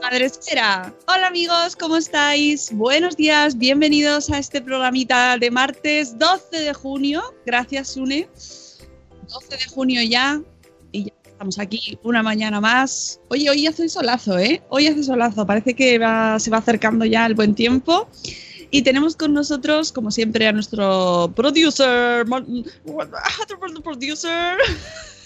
Madre Esfera. Hola amigos, ¿cómo estáis? Buenos días, bienvenidos a este programita de martes 12 de junio. Gracias, Sune. 12 de junio ya y ya estamos aquí una mañana más. Oye, hoy hace solazo, ¿eh? Hoy hace solazo, parece que se va acercando ya el buen tiempo. Y tenemos con nosotros, como siempre, a nuestro producer. Mon- producer.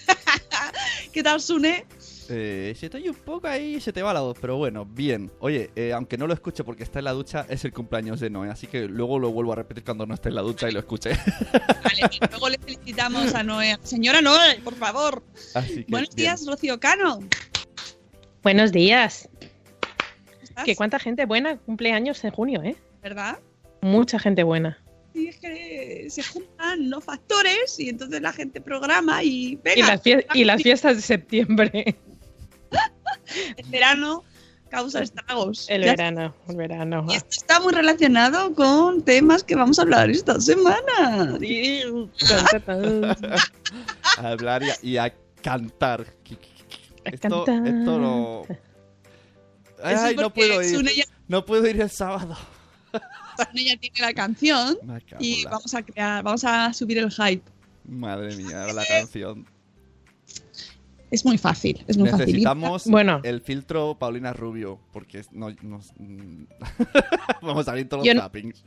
¿Qué tal, Sune? Eh, se te oye un poco ahí, se te va la voz, pero bueno, bien. Oye, eh, aunque no lo escuche porque está en la ducha, es el cumpleaños de Noé, así que luego lo vuelvo a repetir cuando no esté en la ducha y lo escuche. Vale, y luego le felicitamos a Noé. Señora Noé, por favor. Así que, Buenos bien. días, Rocío Cano. Buenos días. Que cuánta gente buena cumpleaños en junio, ¿eh? ¿Verdad? Mucha gente buena. Sí, es que se juntan los factores y entonces la gente programa y venga. Y las, y las fiestas de septiembre. El verano causa estragos. El Ya verano, el verano. Y esto está muy relacionado con temas que vamos a hablar esta semana. A hablar y a, y a cantar. A Esto, cantar. esto no. Ay, es no puedo ir. No puedo ir el sábado. Sune ya tiene la canción y la- vamos a crear, vamos a subir el hype. Madre mía, la canción. Es muy fácil, es muy fácil. Necesitamos Bueno. el filtro Paulina Rubio, porque no, nos- vamos a ver todos Yo los no- tappings.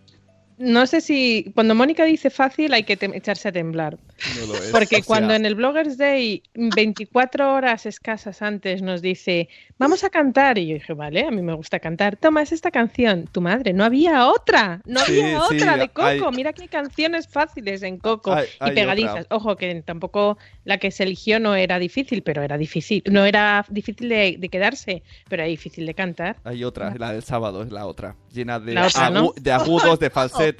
No sé si cuando Mónica dice fácil hay que echarse a temblar. No lo es. Porque O sea, cuando en el Bloggers Day 24 horas escasas antes nos dice, vamos a cantar, y yo dije, vale, a mí me gusta cantar, toma, es esta canción, tu madre, no había otra, no Sí, había sí, otra de Coco, hay- mira qué canciones fáciles en Coco Hay- hay y pegadizas. otra. Ojo, que tampoco la que se eligió no era difícil, pero era difícil, no era difícil de, de quedarse, pero era difícil de cantar. Hay otra, la del sábado es la otra. Llena de agudos, de falsetes.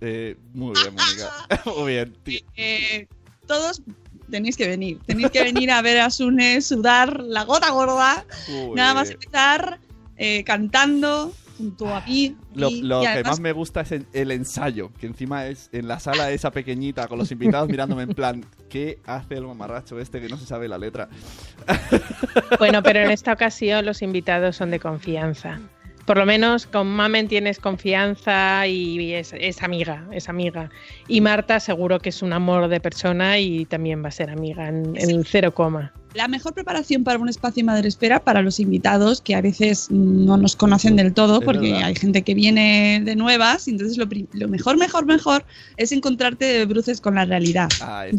Eh, muy bien, Mónica. muy bien, tío. Eh, todos tenéis que venir. Tenéis que venir a ver a Sune sudar la gota gorda. Nada más empezar eh, cantando junto a mí. Lo, y que además- más me gusta es el, el ensayo, que encima es en la sala esa pequeñita con los invitados mirándome en plan, ¿qué hace el mamarracho este que no se sabe la letra? Bueno, pero en esta ocasión los invitados son de confianza. Por lo menos con Mamen tienes confianza y es, es amiga, es amiga. Y Marta seguro que es un amor de persona y también va a ser amiga en, en el cero coma. La mejor preparación para un espacio Madresfera para los invitados que a veces no nos conocen del todo Es porque verdad. hay gente que viene de nuevas y entonces lo, lo mejor, mejor, mejor es encontrarte de bruces con la realidad. Ahí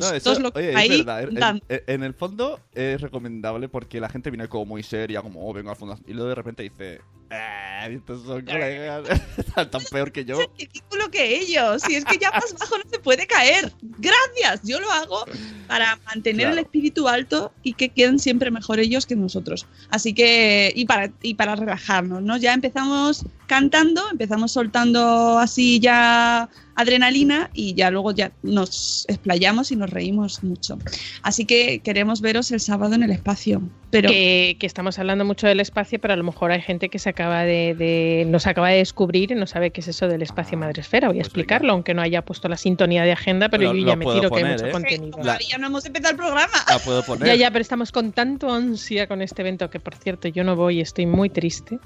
Dos, pues, eso- dos lo que oye, es ahí verdad, en- el fondo es recomendable porque la gente viene como muy seria, como, oh, vengo al fondo, y luego de repente dice, eh, estos son colegas, tan peor que yo. Es ridículo que ellos. Si es que ya más bajo no se puede caer. Gracias. Yo lo hago para mantener Claro. el espíritu alto y que queden siempre mejor ellos que nosotros. Así que, y para, y para relajarnos, ¿no? Ya empezamos cantando, empezamos soltando así ya adrenalina y ya luego ya nos explayamos y nos reímos mucho. Así que queremos veros el sábado en el espacio. Pero Que, que estamos hablando mucho del espacio, pero a lo mejor hay gente que se acaba de, de- nos acaba de descubrir y no sabe qué es eso del espacio Madresfera. Voy a pues explicarlo, aunque no haya puesto la sintonía de agenda, pero Lo- yo ya me tiro que hay poner, mucho ¿eh? contenido. Todavía no hemos empezado el programa. La puedo poner. Ya, ya, pero estamos con tanto ansia con este evento que, por cierto, yo no voy, estoy muy triste.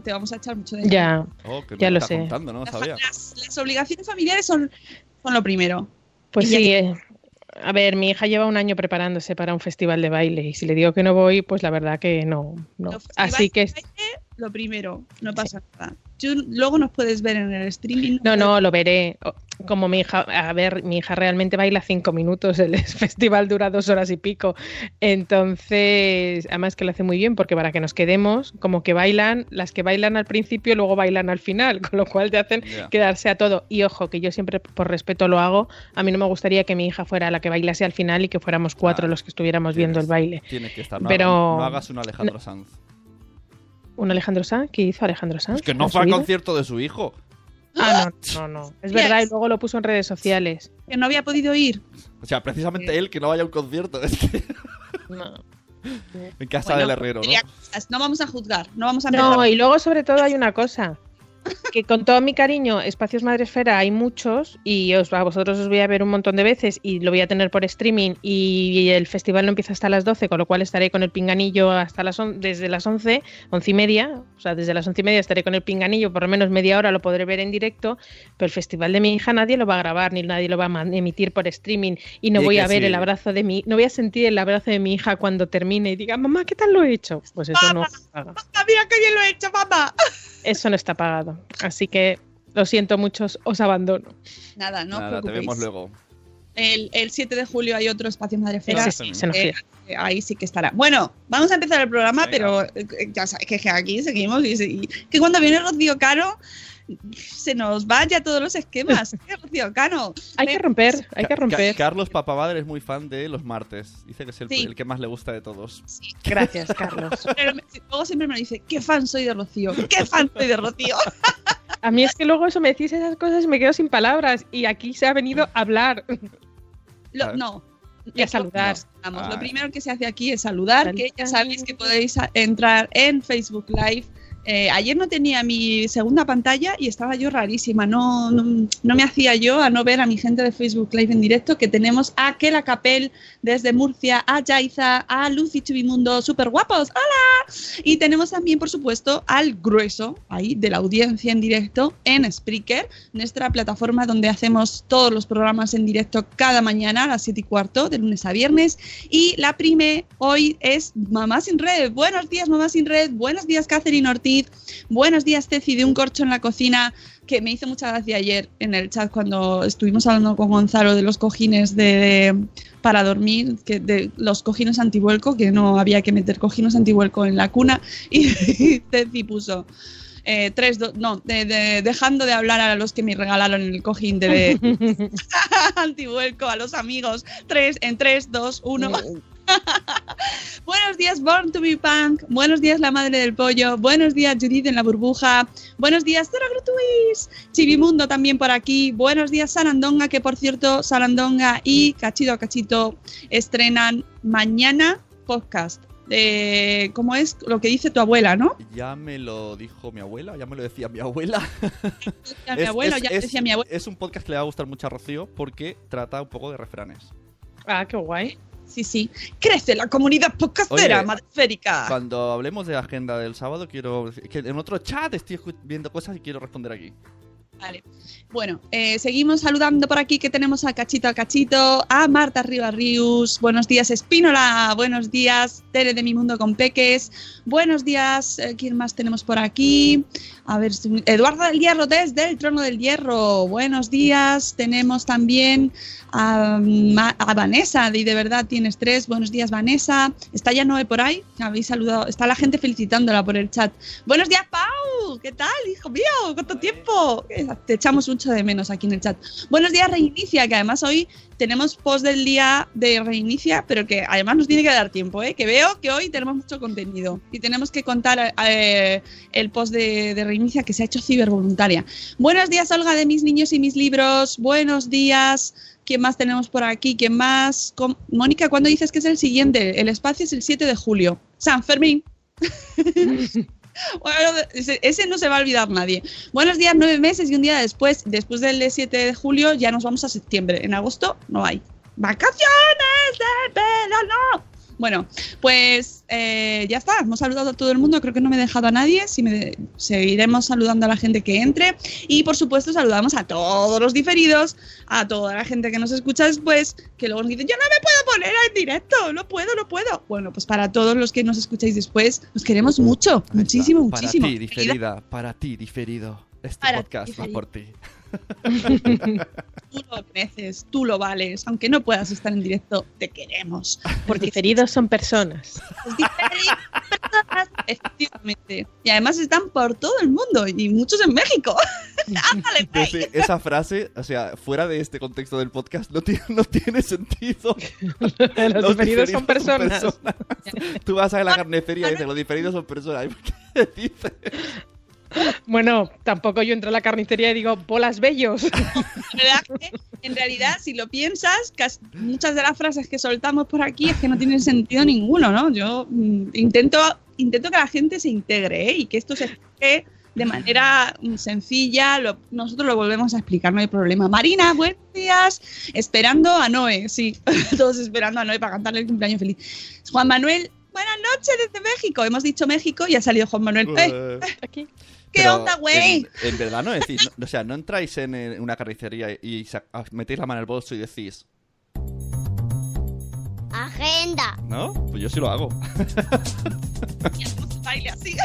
Te vamos a echar mucho de Ya, Oh, que Ya lo sé. contando, no lo Las, sabía. las- las obligaciones familiares son, son lo primero. pues Y ya sí. eh, A ver, mi hija lleva un año preparándose para un festival de baile y si le digo que no voy, pues la verdad que no. no. Así que baile, lo primero, no pasa nada. Tú luego nos puedes ver en el streaming. No, no, lo veré. Como mi hija, a ver, mi hija realmente baila cinco minutos, el festival dura dos horas y pico. Entonces, además que lo hace muy bien, porque para que nos quedemos, como que bailan, las que bailan al principio, luego bailan al final, con lo cual te hacen quedarse a todo. Y ojo, que yo siempre por respeto lo hago. A mí no me gustaría que mi hija fuera la que bailase al final y que fuéramos cuatro Claro. los que estuviéramos viendo el baile. Tienes que estar. No, Pero- no hagas un Alejandro Sanz. ¿Un Alejandro Sanz? ¿Qué hizo Alejandro Sanz? Es que no fue al concierto de su hijo. Ah, no, no, no. Es Yes. verdad, y luego lo puso en redes sociales. Que no había podido ir. O sea, precisamente él que no vaya a un concierto. Es que No. en casa Bueno, del herrero, ¿no? vamos a juzgar, no vamos a No, y luego sobre todo hay una cosa. Que con todo mi cariño, espacios Madresfera hay muchos y os, a vosotros os voy a ver un montón de veces y lo voy a tener por streaming y el festival no empieza hasta las 12, con lo cual estaré con el pinganillo hasta las on- desde las 11, 11 y media, o sea, desde las 11 y media estaré con el pinganillo, por lo menos media hora lo podré ver en directo, pero el festival de mi hija nadie lo va a grabar ni nadie lo va a emitir por streaming y no voy que a ver sí. el abrazo de mi, no voy a sentir el abrazo de mi hija cuando termine y diga, mamá, ¿qué tal lo he hecho? Pues eso no. haga. Ah, mira qué bien lo he hecho, mamá. Eso no está pagado. Así que lo siento muchos, os abandono. Nada, no os Nada, te preocupéis. vemos luego. El, el 7 de julio hay otro espacio sí, se nos Eh, ahí sí que estará. Bueno, vamos a empezar el programa, Venga. pero eh, ya sabes que, que aquí seguimos y, y- que cuando viene Rocío Caro se nos vaya todos los esquemas. ¿Qué, Rocío Cano? Hay Me- que romper, hay que Ca- romper. Carlos Papamadre es muy fan de los martes. Dice que es el, Sí. el que más le gusta de todos. Gracias, Carlos. Pero me- luego siempre me dice, qué fan soy de Rocío, qué fan soy de Rocío. A mí es que luego eso me decís esas cosas y me quedo sin palabras. Y aquí se ha venido a hablar. Lo- ¿Sabes? no. Y a saludar. Vamos, Ah. lo primero que se hace aquí es saludar, que ya sabéis que podéis entrar en Facebook Live. Eh, ayer no tenía mi segunda pantalla y estaba yo rarísima. No, no, me hacía yo a no ver a mi gente de Facebook Live en directo, que tenemos a Kela Capel desde Murcia, a Yaiza, a Lucy Chubimundo, súper guapos, ¡hola! Y tenemos también, por supuesto, al grueso ahí de la audiencia en directo en Spreaker, nuestra plataforma donde hacemos todos los programas en directo cada mañana a las 7 y cuarto, de lunes a viernes. Y la prime hoy es Mamá sin Red. Buenos días, Mamá sin Red. Buenos días, Catherine Ortiz. Buenos días, Ceci, de un corcho en la cocina, que me hizo mucha gracia ayer en el chat cuando estuvimos hablando con Gonzalo de los cojines de, para dormir, que de los cojines antivuelco, que no había que meter cojines antivuelco en la cuna. Y Ceci puso. eh, tres, do- no, de- de- dejando de hablar a los que me regalaron el cojín de, antivuelco a los amigos. Tres, en 3, 2, 1. Buenos días, Born to be Punk. Buenos días, la madre del pollo. Buenos días, Judith en la burbuja. Buenos días, Zero Gratuis. Chivimundo también por aquí. Buenos días, Sarandonga, que por cierto, Sarandonga y Cachito a Cachito estrenan mañana podcast. De, ¿Cómo es lo que dice tu abuela, no? Ya me lo dijo mi abuela, ya me lo decía mi abuela. Ya mi Es- es- ya es- decía mi abuela. Es un podcast que le va a gustar mucho a Rocío porque trata un poco de refranes. Ah, qué guay. Sí, sí. Crece la comunidad podcastera madresférica. Cuando hablemos de la agenda del sábado, quiero. que en otro chat estoy viendo cosas y quiero responder aquí. Vale. Bueno, eh, seguimos saludando por aquí que tenemos a Cachito a Cachito, a Marta Ribarrius, buenos días Espínola, buenos días Tere de Mi Mundo con Peques, buenos días, eh, ¿quién más tenemos por aquí? A ver, Eduardo del Hierro desde el Trono del Hierro, buenos días, tenemos también a, Vanessa, de De Verdad Tienes Tres, buenos días Vanessa, está ya Noé por ahí, habéis saludado, está la gente felicitándola por el chat. Buenos días Pau, ¿qué tal, hijo mío? ¿Cuánto tiempo? Te echamos mucho de menos aquí en el chat. Buenos días, Reinicia, que además hoy tenemos post del día de Reinicia, pero que además nos tiene que dar tiempo, ¿eh? que veo que hoy tenemos mucho contenido y tenemos que contar eh, el post de, de Reinicia que se ha hecho cibervoluntaria. Buenos días, Olga, de mis niños y mis libros. Buenos días. ¿Quién más tenemos por aquí? ¿Quién más? Mónica, ¿cuándo dices que es el siguiente? El espacio es el 7 de julio. San Fermín. Ese no se va a olvidar nadie. Buenos días, nueve meses y un día después, después del 7 de julio, ya nos vamos a septiembre. En agosto no hay. ¡Vacaciones de verano! Bueno, pues eh, ya está, hemos saludado a todo el mundo, creo que no me he dejado a nadie, si me seguiremos saludando a la gente que entre y por supuesto saludamos a todos los diferidos, a toda la gente que nos escucha después, que luego nos dicen, yo no me puedo poner en directo, no puedo, no puedo. Bueno, pues para todos los que nos escucháis después, os queremos mucho, muchísimo, muchísimo. Para ti, diferida, para ti, diferido. Este Para ti, podcast va por ti. Tú lo mereces, tú lo vales, aunque no puedas estar en directo, te queremos. Porque diferidos son personas. Los diferidos, personas, Efectivamente. Y además están por todo el mundo y muchos en México. Ándale, esa frase, o sea, fuera de este contexto del podcast, no tiene, no tiene sentido. Los diferidos son personas. Tú vas a la carnicería y dices, los diferidos son personas. ¿Qué dices? Bueno, tampoco yo entro a la carnicería y digo, bolas bellos. ¿Verdad que, en realidad, si lo piensas, muchas de las frases que soltamos por aquí es que no tienen sentido ninguno, ¿no? Yo mm, intento, intento que la gente se integre ¿eh? y que esto se explique de manera mm, sencilla. lo- nosotros lo volvemos a explicar, no hay problema. Marina, buenos días. Esperando a Noé, sí. Todos esperando a Noé para cantarle el cumpleaños feliz. Juan Manuel, buenas noches desde México. Hemos dicho México y ha salido Juan Manuel. Eh, Aquí. ¿Qué pero onda, güey? En, en verdad no decís, no- o sea, no entráis en, una carnicería y ah, metéis la mano en el bolso y decís, Agenda. ¿no? Pues yo sí lo hago. Baile así.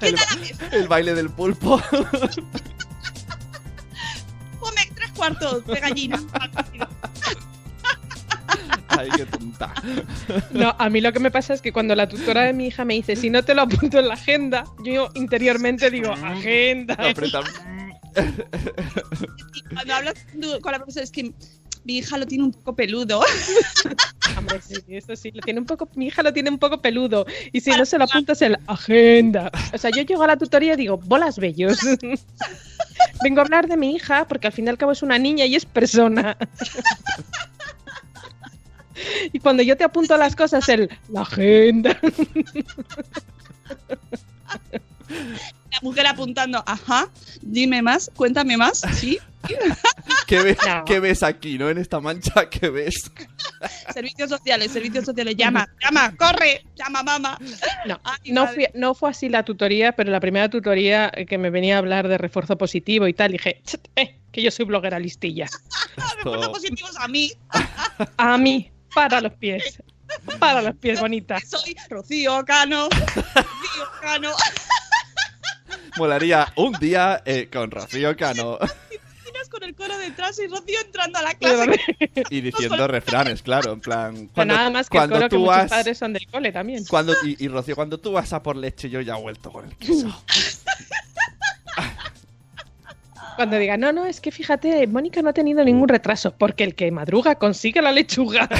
El, el baile del pulpo. Come tres cuartos de gallina. Ay, qué tonta. No, a mí lo que me pasa es que cuando la tutora de mi hija me dice, si no te lo apunto en la agenda, yo interiormente digo, agenda. Cuando hablas con la profesora es que mi hija lo tiene un poco peludo. Hombre, sí, eso sí, lo tiene un poco, mi hija lo tiene un poco peludo. Y si no se lo apuntas en la agenda. O sea, yo llego a la tutoría y digo, bolas bellos. Vengo a hablar de mi hija porque al fin y al cabo es una niña y es persona. Y cuando yo te apunto las cosas, el la agenda. La mujer apuntando, ajá, dime más, cuéntame más, ¿sí? ¿Qué, ves, No. ¿Qué ves aquí, no? En esta mancha, ¿qué ves? Servicios sociales, servicios sociales, llama, llama, corre, llama mamá. No, Ay, no, fui- no fue así la tutoría, pero la primera tutoría que me venía a hablar de refuerzo positivo y tal, dije, "Chet, eh, que yo soy bloguera listilla. Refuerzos positivos a mí, A mí, para los pies. Para los pies, bonita. que soy Rocío Cano. Rocío Cano. Molaría un día eh, con Rocío Cano Imaginas con el coro detrás y Rocío entrando a la clase. y diciendo refranes, claro, en plan. Cuando, nada más que el cuando coro que tú muchos vas. padres son del cole también. Cuando, y, y Rocío, cuando tú vas a por leche, yo ya he vuelto con el queso. Cuando diga, no, no, es que fíjate, Mónica no ha tenido ningún retraso, porque el que madruga consigue la lechuga.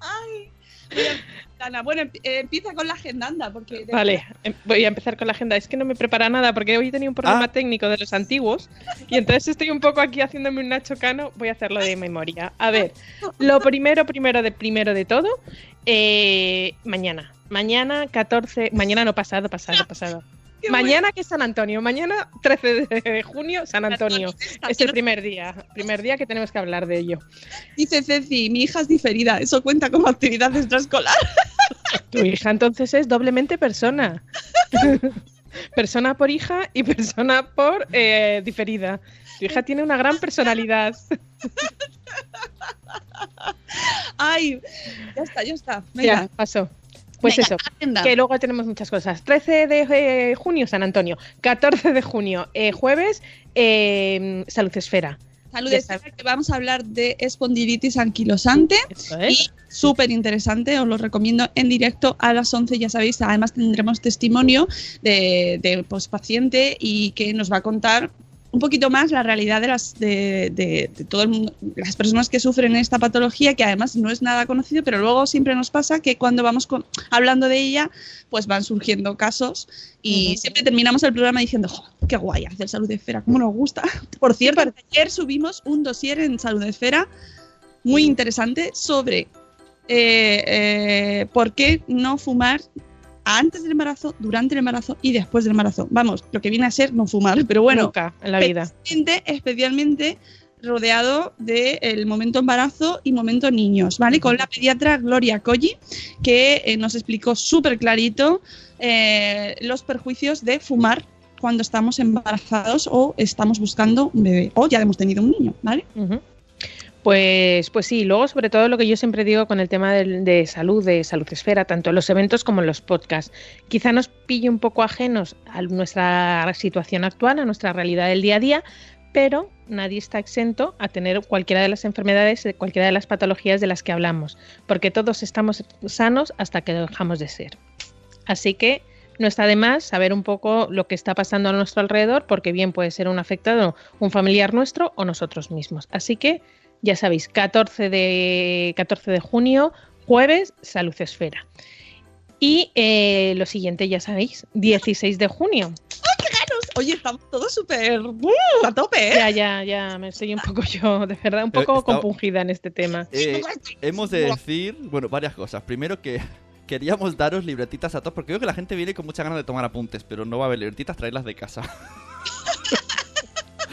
Ay. Mira, Ana, bueno, eh, empieza con la agenda, anda, porque... Vale, em- voy a empezar con la agenda. Es que no me prepara nada porque hoy he tenido un problema Ah. técnico de los antiguos y entonces estoy un poco aquí haciéndome un Nacho Cano. Voy a hacerlo de memoria. A ver, lo primero, primero de primero de todo, eh, mañana. Mañana 14, mañana no pasado, pasado, pasado. Qué Mañana que es San Antonio, mañana 13 de junio, San Antonio. Es el primer día, primer día que tenemos que hablar de ello. Dice Ceci, mi hija es diferida, eso cuenta como actividad extraescolar. Tu hija entonces es doblemente persona. persona por hija y persona por eh, diferida. Tu hija tiene una gran personalidad. Ay, ya está, ya está. Venga. Ya, pasó. Pues Venga, eso, agenda. que luego tenemos muchas cosas. 13 de eh, junio, San Antonio. 14 de junio, eh, jueves, eh, Salud Esfera. Salud, Esfera, que vamos a hablar de espondilitis anquilosante. Es. Y súper interesante, os lo recomiendo en directo a las 11, ya sabéis, además tendremos testimonio de, de pues, paciente y que nos va a contar un poquito más la realidad de las de, de- de todo el mundo, las personas que sufren esta patología, que además no es nada conocido, pero luego siempre nos pasa que cuando vamos con- hablando de ella, pues van surgiendo casos y siempre terminamos el programa diciendo, "Jo, qué guay hacer salud de esfera, cómo nos gusta. Por cierto, ayer subimos un dossier en salud de esfera muy interesante sobre eh, eh, por qué no fumar antes del embarazo, durante el embarazo y después del embarazo. Vamos, lo que viene a ser no fumar, pero bueno, Nunca en la vida. especialmente, especialmente rodeado del momento embarazo y momento niños, ¿vale? Con la pediatra Gloria Colli, que eh, nos explicó súper clarito eh, los perjuicios de fumar cuando estamos embarazados o estamos buscando un bebé o ya hemos tenido un niño, ¿vale? Pues, pues sí, luego sobre todo lo que yo siempre digo con el tema del- de, salud, de salud esfera, tanto en los eventos como en los podcasts, quizá nos pille un poco ajenos a nuestra situación actual, a nuestra realidad del día a día, pero nadie está exento a tener cualquiera de las enfermedades, cualquiera de las patologías de las que hablamos, porque todos estamos sanos hasta que dejamos de ser. Así que no está de más saber un poco lo que está pasando a nuestro alrededor, porque bien puede ser un afectado, un familiar nuestro o nosotros mismos. Así que ya sabéis, 14 de, 14 de junio, jueves, Salud Esfera. Y eh, lo siguiente, ya sabéis, 16 de junio. Oye, estamos todos súper ¡uh! a tope, ¿eh? Ya, ya, ya, me estoy un poco yo, de verdad, un Eh, poco está- compungida en este tema. Eh, hemos de decir, bueno, varias cosas. Primero que queríamos daros libretitas a todos, porque veo que la gente viene con muchas ganas de tomar apuntes, pero no va a haber libretitas, traerlas de casa.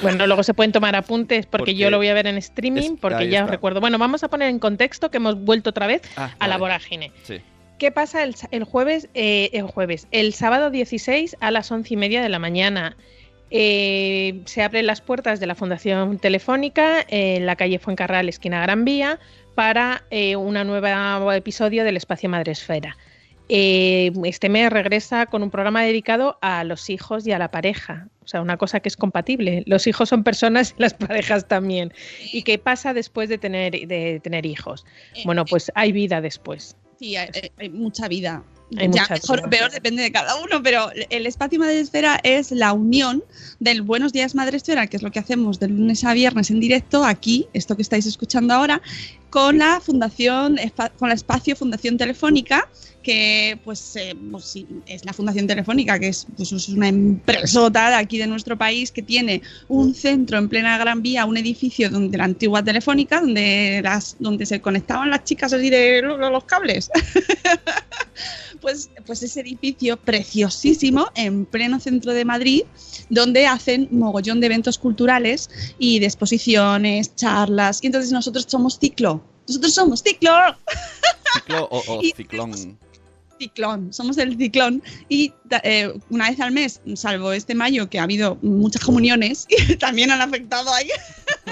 Bueno, luego se pueden tomar apuntes porque, Porque yo lo voy a ver en streaming, es- porque ya os recuerdo. Bueno, vamos a poner en contexto que hemos vuelto otra vez Ah, a la vorágine. Sí. ¿Qué pasa el, el jueves? eh, el jueves, el sábado 16 a las once y media de la mañana. eh, se abren las puertas de la Fundación Telefónica en la calle Fuencarral, esquina Gran Vía, para eh, un nuevo episodio del Espacio Madresfera. Eh, este mes regresa con un programa dedicado a los hijos y a la pareja. O sea, una cosa que es compatible. Los hijos son personas y las parejas también. ¿Y qué pasa después de tener, de tener hijos? Bueno, pues hay vida después. Sí, hay, hay- mucha vida. Hay ya mejor o peor depende de cada uno, pero el espacio Madresfera es la unión del Buenos Días Madresfera, que es lo que hacemos de lunes a viernes en directo, aquí, esto que estáis escuchando ahora, con la Fundación, con la Espacio Fundación Telefónica, que pues, eh, pues es la Fundación Telefónica, que es, pues, es una empresota de aquí de nuestro país que tiene un centro en plena Gran Vía, un edificio donde la antigua Telefónica, donde las donde se conectaban las chicas así de lo- lo- los cables. pues, pues ese edificio preciosísimo en pleno centro de Madrid, donde hacen mogollón de eventos culturales y de exposiciones, charlas. Y entonces nosotros somos ciclo. Nosotros somos ciclo. Ciclo o, ciclón. Ciclón, somos el ciclón y eh, una vez al mes, salvo este mayo que ha habido muchas comuniones y también han afectado ahí,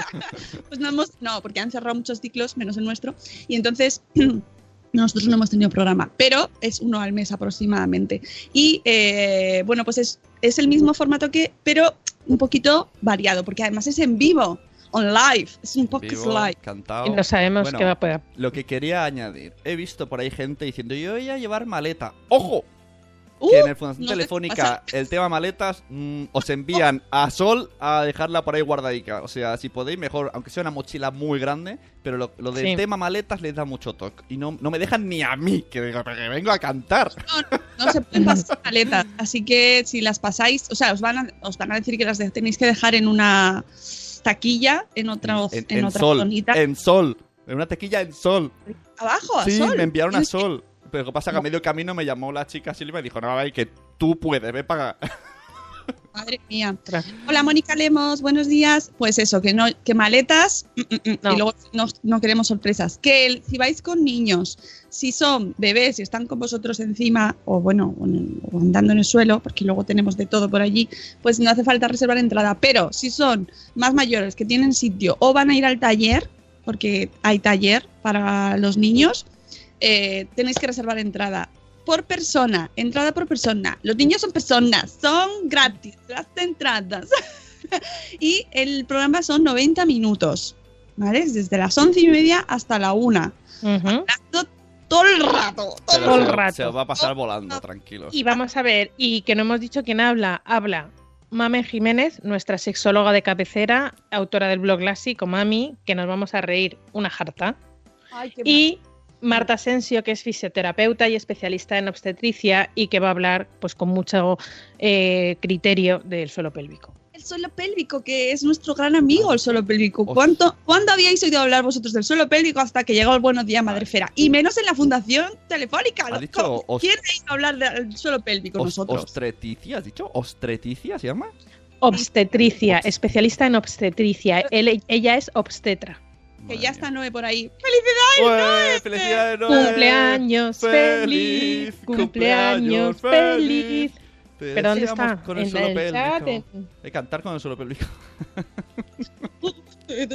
pues no hemos, no, porque han cerrado muchos ciclos, menos el nuestro, y entonces nosotros no hemos tenido programa, pero es uno al mes aproximadamente. Y eh, bueno, pues es, es el mismo formato que, pero un poquito variado, porque además es en vivo, on live, es un podcast Vivo, live. cantado. Y no sabemos Bueno, qué va a poder. Lo que quería añadir, he visto por ahí gente diciendo, yo voy a llevar maleta. ¡Ojo! Uh, que en el Fundación no te Telefónica el tema maletas mm, os envían a Sol a dejarla por ahí guardadica. O sea, si podéis, mejor, aunque sea una mochila muy grande, pero lo, lo del Sí. tema maletas les da mucho toque. Y no, no me dejan ni a mí, que, que vengo a cantar. no se pueden pasar maletas. Así que si las pasáis, o sea, os van a, os van a decir que las de- tenéis que dejar en una taquilla, en otra, en, en, en otra Sol, zonita. en Sol, en una tequilla en Sol. Abajo, a Sí, sol. me enviaron a que- Sol. Pero lo que pasa es que a medio camino me llamó la chica Silvia y me dijo, no, Bay, que tú puedes, ve para. Madre mía. Hola, Mónica Lemos, buenos días. Pues eso, que no, que maletas mm, mm, mm, No. y luego no, no queremos sorpresas. Que el- si vais con niños, si son bebés y están con vosotros encima, o bueno, o, en- o andando en el suelo, porque luego tenemos de todo por allí, pues no hace falta reservar entrada. Pero si son más mayores que tienen sitio o van a ir al taller, porque hay taller para los niños, eh, tenéis que reservar entrada por persona, entrada por persona. Los niños son personas, son gratis las entradas. y el programa son 90 minutos, ¿vale? Desde las once y media hasta la una. Hablando todo el rato. todo Pero se, el se rato. os va a pasar volando, tranquilos. Y vamos a ver, y que no hemos dicho quién habla. Habla Mamen Jiménez, nuestra sexóloga de cabecera, autora del blog La Mami, que nos vamos a reír una jarta. Ay, qué Y Marta Asensio, que es fisioterapeuta y especialista en obstetricia y que va a hablar pues con mucho eh, criterio del suelo pélvico. el suelo pélvico, que es nuestro gran amigo, el suelo pélvico. ¿Cuánto, ¿Cuándo habíais oído hablar vosotros del suelo pélvico hasta que llegó el Buenos Días Madrefera? Y menos en la Fundación Telefónica. ¿Has loco. dicho os- ¿Quién ha ido a hablar del suelo pélvico? Os- nosotros. ¿Ostreticia? ¿Has dicho? ¿Ostreticia se llama? Obstetricia, especialista en obstetricia. Él- ella es obstetra. Que Madre ya está Noé por ahí. ¡Felicidades! ¡Ué! ¡Felicidades, Noé! Cumpleaños feliz, cumpleaños feliz. Te ¿Pero dónde está? Con el En suelo el pélvico. que cantar con el suelo pélvico. Es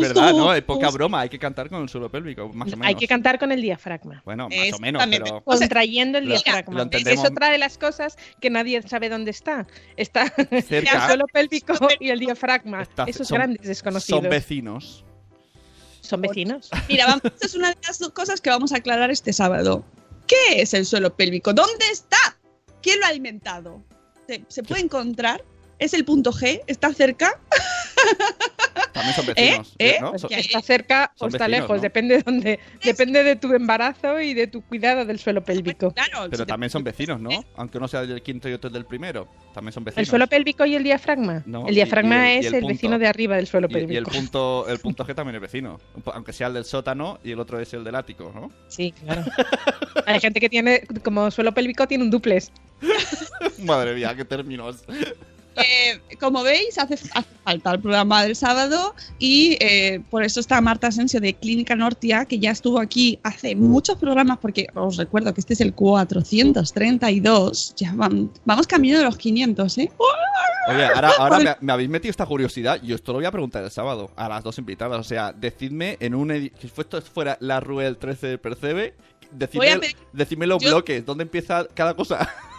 verdad, ¿no? Hay todos. poca broma. Hay que cantar con el suelo pélvico, más o menos. Hay que cantar con el diafragma. Bueno, más o menos, pero... O sea, Contrayendo el lo- diafragma. lo es otra de las cosas que nadie sabe dónde está. Está el Cerca. suelo pélvico y el diafragma. Está- Esos son- grandes desconocidos. Son vecinos. Son vecinos. Mira, vamos, esta es una de las dos cosas que vamos a aclarar este sábado. ¿Qué es el suelo pélvico? ¿Dónde está? ¿Quién lo ha alimentado? ¿Se, se puede encontrar? ¿Es el punto G? ¿Está cerca? También son vecinos. ¿Eh? ¿no? Pues Son- que está cerca o está vecinos, lejos, ¿no? depende de dónde, depende de tu embarazo y de tu cuidado del suelo pélvico. Claro. Pero si te- también son vecinos, ¿no? Aunque uno sea del quinto y otro del primero. También son vecinos. ¿El suelo pélvico y el diafragma? No, el diafragma y el- y es el el, vecino de arriba del suelo Y, y el pélvico. punto el punto G también es vecino. Aunque sea el del sótano y el otro es el del ático, ¿no? Sí, claro. Hay gente que tiene, como suelo pélvico, tiene un duplex. Madre mía, qué términos. Eh, como veis, hace, hace falta el programa del sábado y eh, por eso está Marta Asensio de Clínica Nortia, que ya estuvo aquí hace muchos programas, porque os recuerdo que este es el 432. Ya van- vamos camino de los 500, ¿eh? Oye, ahora, ahora me, me habéis metido esta curiosidad. Yo esto lo voy a preguntar el sábado a las dos invitadas. O sea, decidme en un. edi- Que esto fuera la Ruel 13 del Percebe. Decidme, decidme los yo- bloques, dónde empieza cada cosa.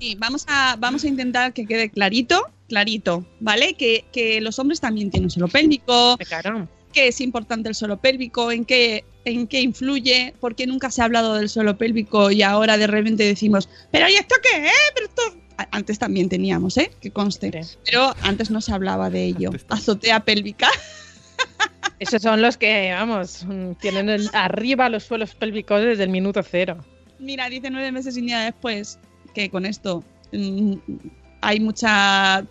Sí, vamos a, vamos a intentar que quede clarito, clarito, ¿vale? Que, que los hombres también tienen suelo pélvico, Claro. que es importante el suelo pélvico, en qué, en qué influye, porque nunca se ha hablado del suelo pélvico y ahora de repente decimos, pero ¿y esto qué es? Pero esto... A- Antes también teníamos, ¿eh? Que conste. Pero antes no se hablaba de ello. Azotea pélvica. Esos son los que, vamos, tienen el- arriba los suelos pélvicos desde el minuto cero. Mira, dice nueve meses y un día después que con esto mm, hay mucha...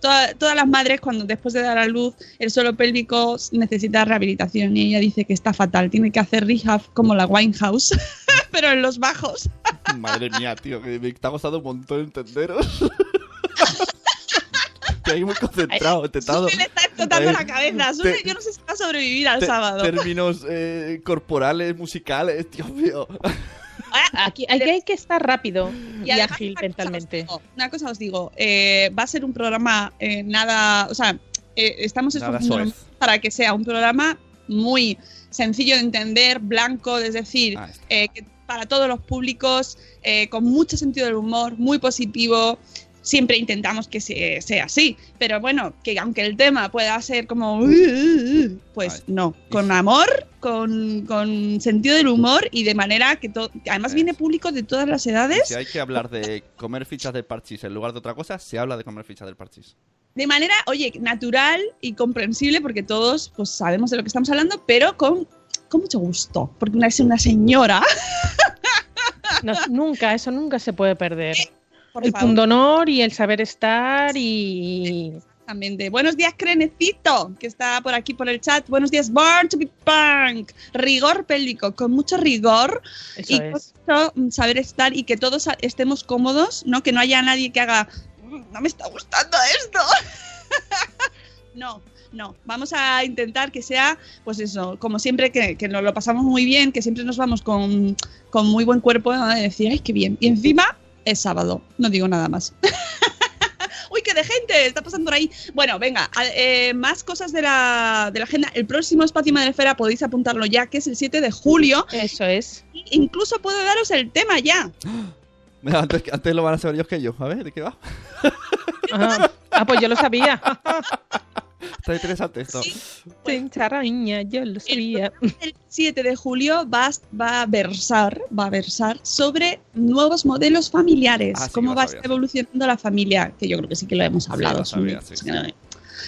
toda- todas las madres cuando después de dar a luz el suelo pélvico necesita rehabilitación y ella dice que está fatal, tiene que hacer rehab como la Winehouse, pero en los bajos. Madre mía, tío, me está costando un montón entenderos. Ahí muy concentrado, le está explotando la cabeza. Te- yo no sé si va a sobrevivir al Te- sábado. Términos eh, corporales, musicales, Dios mío. Aquí, aquí hay que estar rápido y, además, ágil una cosa os mentalmente. digo, Una cosa os digo, eh, va a ser un programa eh, nada, o sea, eh, estamos soez. para que sea un programa muy sencillo de entender, blanco, es decir, Ah, eh, que para todos los públicos, eh, con mucho sentido del humor, muy positivo. Siempre intentamos que se- sea así, pero bueno, que aunque el tema pueda ser como, "Uh, uh, uh", pues no, con amor, con, con sentido del humor y de manera que todo, además viene público de todas las Y edades, Si hay que hablar de comer fichas del parchís en lugar de otra cosa, se habla de comer fichas del parchís. de manera, oye, natural y comprensible, porque todos pues sabemos de lo que estamos hablando, pero con, con mucho gusto, porque una es una señora, No, nunca, eso nunca se puede perder. por El favor. pundonor y el saber estar y Exactamente. Buenos días, Crenecito, que está por aquí por el chat. Buenos días, Born to be Punk. Rigor pélvico, con mucho rigor eso y con mucho mm, saber estar y que todos estemos cómodos, ¿no? Que no haya nadie que haga, "Mm, no me está gustando esto. no, no. Vamos a intentar que sea, pues eso, como siempre, que, que nos lo pasamos muy bien, que siempre nos vamos con, con muy buen cuerpo, ¿no? de decir, ay, qué bien. Y encima es sábado, no digo nada más. Uy, qué de gente está pasando por ahí. Bueno, venga, eh, más cosas de la, de la agenda. El próximo espacio Madrefera podéis apuntarlo ya, que es el 7 de julio. Eso es. Incluso puedo daros el tema ya. Mira, Antes, antes lo van a saber ellos que yo. A ver, ¿de qué va? Ajá. Ah, pues yo lo sabía. Está interesante esto. Sí. Charaña, yo lo sabía. El 7 de julio va, a- va a versar, va a versar sobre nuevos modelos familiares. Ah, sí, cómo va sabía, sí. evolucionando la familia, que yo creo que sí que lo hemos hablado. lo sabía, sí. sí.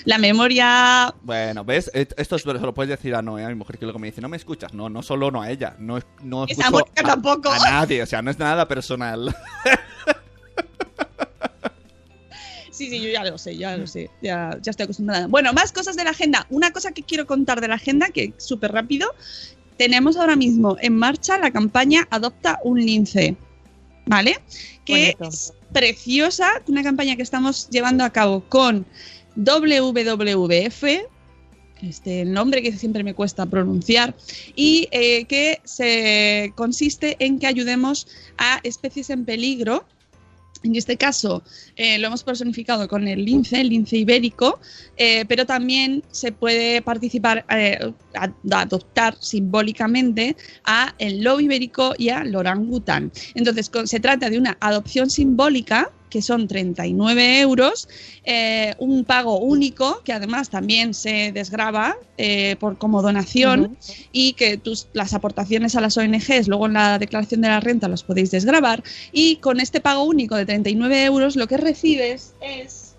La memoria Bueno, ¿ves? Et- Esto es, se lo puedes decir a Noé, a mi mujer, que luego me dice, no me escuchas. No, no solo no a ella. No, no Esa escucho a, tampoco. a nadie. O sea, no es nada personal. Sí, Sí, yo ya lo sé, ya lo sé, ya, ya estoy acostumbrada. Bueno, más cosas de la agenda. Una cosa que quiero contar de la agenda, que súper rápido, tenemos ahora mismo en marcha la campaña Adopta un lince, ¿vale? Que Bonito. es preciosa, una campaña que estamos llevando a cabo con WWF, este nombre que siempre me cuesta pronunciar, y eh, que se consiste en que ayudemos a especies en peligro. En este caso eh, lo hemos personificado con el lince, el lince ibérico, eh, pero también se puede participar, eh, a- adoptar simbólicamente a el lobo ibérico y al orangután. Entonces se trata de una adopción simbólica que son 39 euros, eh, un pago único que además también se desgraba eh, por como donación y que tus, las aportaciones a las ONGs luego en la declaración de la renta los podéis desgravar y con este pago único de 39 euros lo que recibes es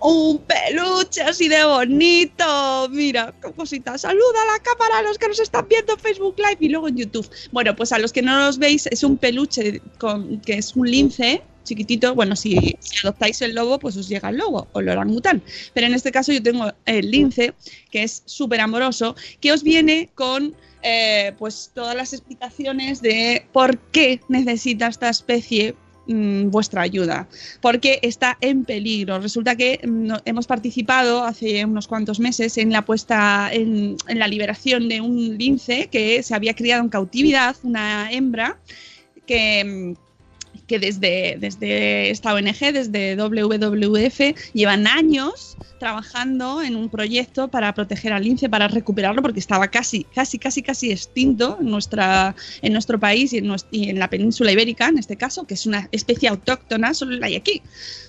un peluche así de bonito. Mira, qué cosita. Saluda a la cámara a los que nos están viendo en Facebook Live y luego en YouTube. Bueno, pues a los que no los veis, es un peluche con, que es un lince chiquitito. Bueno, si, adoptáis el lobo, pues os llega el lobo o el orangután. Pero en este caso yo tengo el lince, que es súper amoroso, que os viene con eh, pues todas las explicaciones de por qué necesita esta especie mm, vuestra ayuda, porque está en peligro. Resulta que mm, hemos participado hace unos cuantos meses en la puesta en, en la liberación de un lince que se había criado en cautividad, una hembra que mm, que desde, desde esta ONG, desde WWF, llevan años trabajando en un proyecto para proteger al lince, para recuperarlo, porque estaba casi, casi, casi, casi extinto en, nuestra, en nuestro país y en, nues- y en la península ibérica, en este caso, que es una especie autóctona, solo la hay aquí.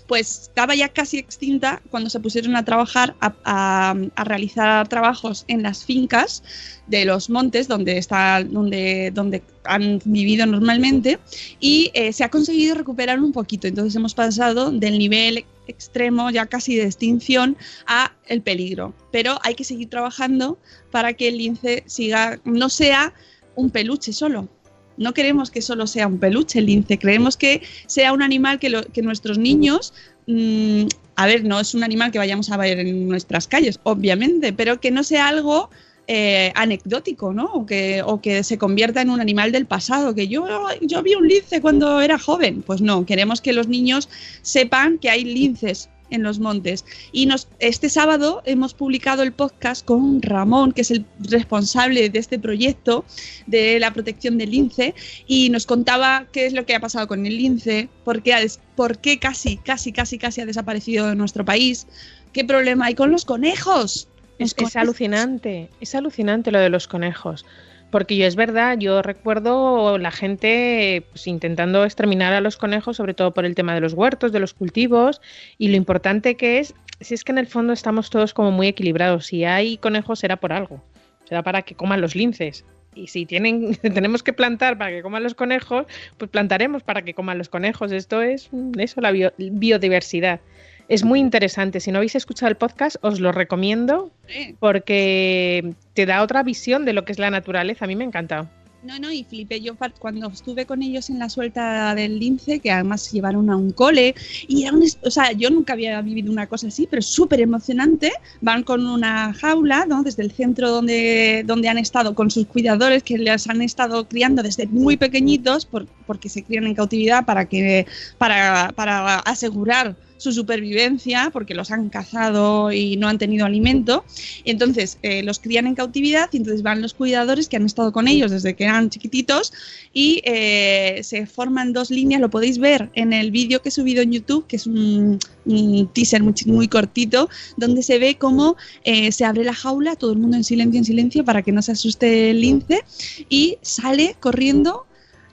Pues estaba ya casi extinta cuando se pusieron a trabajar, a, realizar trabajos en las fincas de los montes donde, está, donde, donde han vivido normalmente y eh, se ha conseguido recuperar un poquito. Entonces hemos pasado del nivel extremo, ya casi de extinción, a el peligro. Pero hay que seguir trabajando para que el lince siga, no sea un peluche solo. No queremos que solo sea un peluche el lince, creemos que sea un animal que nuestros niños, mm, a ver, no es un animal que vayamos a ver en nuestras calles, obviamente, pero que no sea algo eh, anecdótico, ¿no? O que, o que se convierta en un animal del pasado, que yo, yo vi un lince cuando era joven. Pues no, queremos que los niños sepan que hay linces en los montes. Y nos, este sábado hemos publicado el podcast con Ramón, que es el responsable de este proyecto de la protección del lince, y nos contaba qué es lo que ha pasado con el lince, por qué, ha des- por qué casi, casi, casi, casi ha desaparecido de nuestro país, qué problema hay con los conejos. Los Es, es conejos. alucinante, es alucinante lo de los conejos. Porque yo es verdad, yo recuerdo la gente pues, intentando exterminar a los conejos, sobre todo por el tema de los huertos, de los cultivos, y lo importante que es, si es que en el fondo estamos todos como muy equilibrados. Si hay conejos será por algo, será para que coman los linces. Y si tienen, tenemos que plantar para que coman los conejos, pues plantaremos para que coman los conejos. Esto es mm, eso, la bio- biodiversidad. Es muy interesante. Si no habéis escuchado el podcast, os lo recomiendo porque te da otra visión de lo que es la naturaleza. A mí me ha encantado. No, no, y flipé yo cuando estuve con ellos en la suelta del lince, que además llevaron a un cole, y era un, o sea, yo nunca había vivido una cosa así, pero súper emocionante. Van con una jaula, ¿no? Desde el centro donde, donde han estado con sus cuidadores, que les han estado criando desde muy pequeñitos, por- porque se crían en cautividad para que, para, para asegurar su supervivencia, porque los han cazado y no han tenido alimento. Entonces eh, los crían en cautividad y entonces van los cuidadores que han estado con ellos desde que eran chiquititos y eh, se forman dos líneas, lo podéis ver en el vídeo que he subido en YouTube, que es un, un teaser muy, muy cortito, donde se ve cómo eh, se abre la jaula, todo el mundo en silencio, en silencio, para que no se asuste el lince, y sale corriendo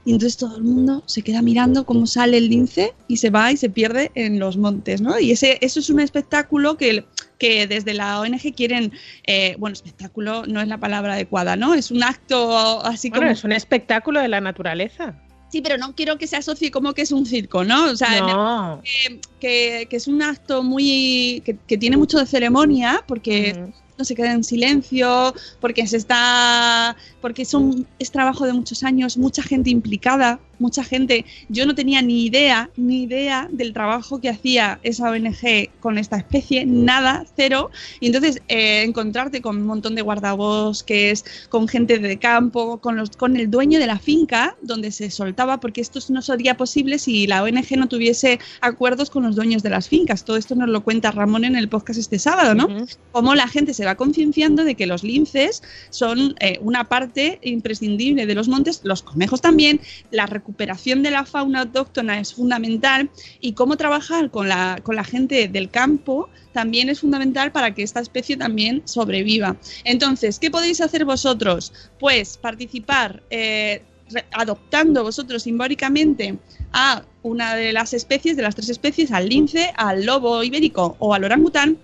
y entonces todo el mundo se queda mirando cómo sale el lince y se va y se pierde en los montes, ¿no? Y ese, eso es un espectáculo que, que desde la ONG quieren, eh, bueno, espectáculo no es la palabra adecuada, ¿no? Es un acto así Bueno, como... es un espectáculo de la naturaleza. Sí, pero no quiero que se asocie como que es un circo, ¿no? O sea, no. que, que- que es un acto muy... Que, que tiene mucho de ceremonia porque Ujú. No se queda en silencio, porque se está, porque es, un, es trabajo de muchos años, mucha gente implicada, mucha gente. Yo no tenía ni idea, ni idea del trabajo que hacía esa ONG con esta especie, nada, cero. Y entonces eh, encontrarte con un montón de guardabosques, con gente de campo, con, los, con el dueño de la finca donde se soltaba, porque esto no sería posible si la ONG no tuviese acuerdos con los dueños de las fincas. Todo esto nos lo cuenta Ramón en el podcast este sábado, ¿no? Cómo la gente se va concienciando de que los linces son eh, una parte imprescindible de los montes, los conejos también, la recuperación de la fauna autóctona es fundamental y cómo trabajar con la, gente del campo también es fundamental para que esta especie también sobreviva. Entonces, ¿qué podéis hacer vosotros? Pues participar. Eh, adoptando vosotros simbólicamente a una de las especies, de las tres especies, al lince, al lobo ibérico o al orangután,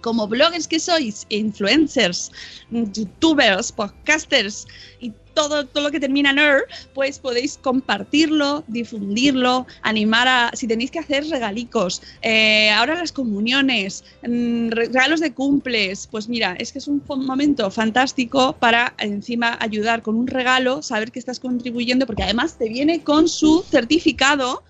como bloggers que sois, influencers, youtubers, podcasters y todo, todo lo que termina en er, pues podéis compartirlo, difundirlo, animar a, si tenéis que hacer regalicos, eh, ahora las comuniones, mm, regalos de cumples, pues mira, es que es un momento fantástico para encima ayudar con un regalo, saber que estás contribuyendo, porque además te viene con su certificado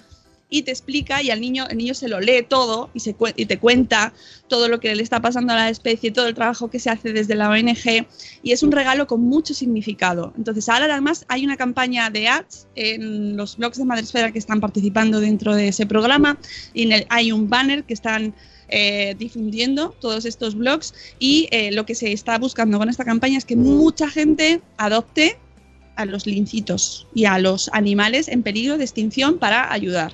y te explica y al niño, el niño se lo lee todo y, se, y te cuenta todo lo que le está pasando a la especie, todo el trabajo que se hace desde la ONG y es un regalo con mucho significado. Entonces ahora además hay una campaña de ads en los blogs de Madresfera que están participando dentro de ese programa y en el, hay un banner que están eh, difundiendo todos estos blogs y eh, lo que se está buscando con esta campaña es que mucha gente adopte a los lincitos y a los animales en peligro de extinción para ayudar.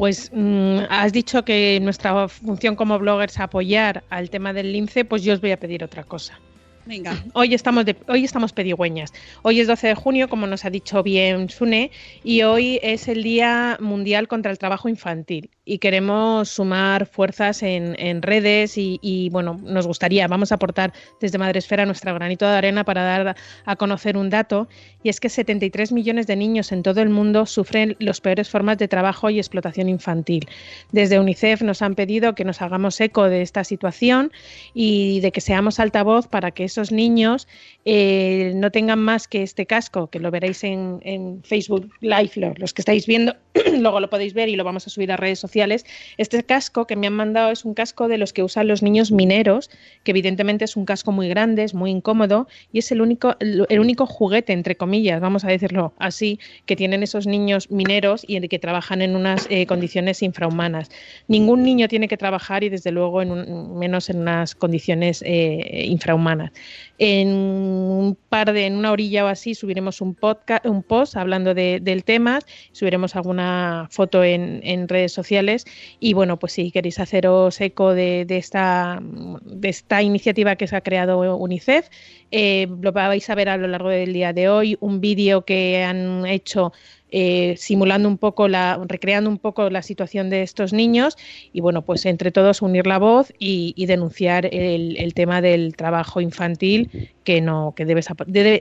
Pues mm, has dicho que nuestra función como bloggers es apoyar al tema del lince, pues yo os voy a pedir otra cosa. Venga. Hoy estamos, de, hoy estamos pedigüeñas. Hoy es 12 de junio, como nos ha dicho bien Sune, y hoy es el Día Mundial contra el Trabajo Infantil y queremos sumar fuerzas en, redes y, bueno, nos gustaría, vamos a aportar desde Madresfera nuestra granito de arena para dar a conocer un dato y es que 73 millones de niños en todo el mundo sufren las peores formas de trabajo y explotación infantil. Desde UNICEF nos han pedido que nos hagamos eco de esta situación y de que seamos altavoz para que esos niños eh, no tengan más que este casco, que lo veréis en, en Facebook Live, los que estáis viendo, luego lo podéis ver y lo vamos a subir a redes sociales este casco que me han mandado es un casco de los que usan los niños mineros, que evidentemente es un casco muy grande, es muy incómodo y es el único, el único juguete, entre comillas, vamos a decirlo así, que tienen esos niños mineros y que trabajan en unas eh, condiciones infrahumanas. Ningún niño tiene que trabajar y desde luego en menos en unas condiciones eh, infrahumanas. En un par de, en una orilla o así, subiremos un podcast, un post hablando del tema, subiremos alguna foto en, en redes sociales y bueno, pues si queréis haceros eco de, esta, de esta iniciativa que se ha creado UNICEF, eh, lo vais a ver a lo largo del día de hoy, un vídeo que han hecho eh, simulando un poco la, recreando un poco la situación de estos niños y bueno, pues entre todos unir la voz y, denunciar el, tema del trabajo infantil que no, que debe,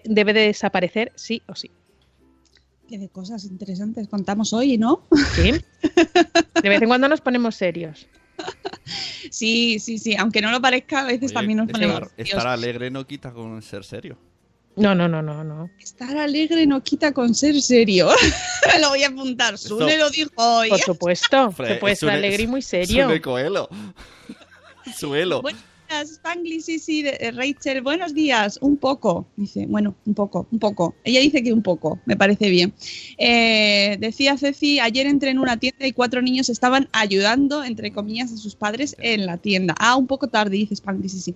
debe de desaparecer sí o sí. Qué de cosas interesantes contamos hoy, ¿no? Sí. De vez en cuando nos ponemos serios. Sí, sí, sí. Aunque no lo parezca, a veces también nos ponemos estar, alegre no quita con ser serio. No, no, no, no, no. Estar alegre no quita con ser serio. lo voy a apuntar. Sune lo dijo hoy. Por supuesto. Se puede estar alegre y muy serio. Sune Coelho. Suelo. Spangly, sí, sí, de, Rachel, buenos días, un poco. Dice, bueno, un poco, un poco. Ella dice que un poco, me parece bien. Eh, decía Ceci, ayer entré en una tienda y cuatro niños estaban ayudando, entre comillas, a sus padres en la tienda. Ah, un poco tarde, dice Spangly, sí, sí.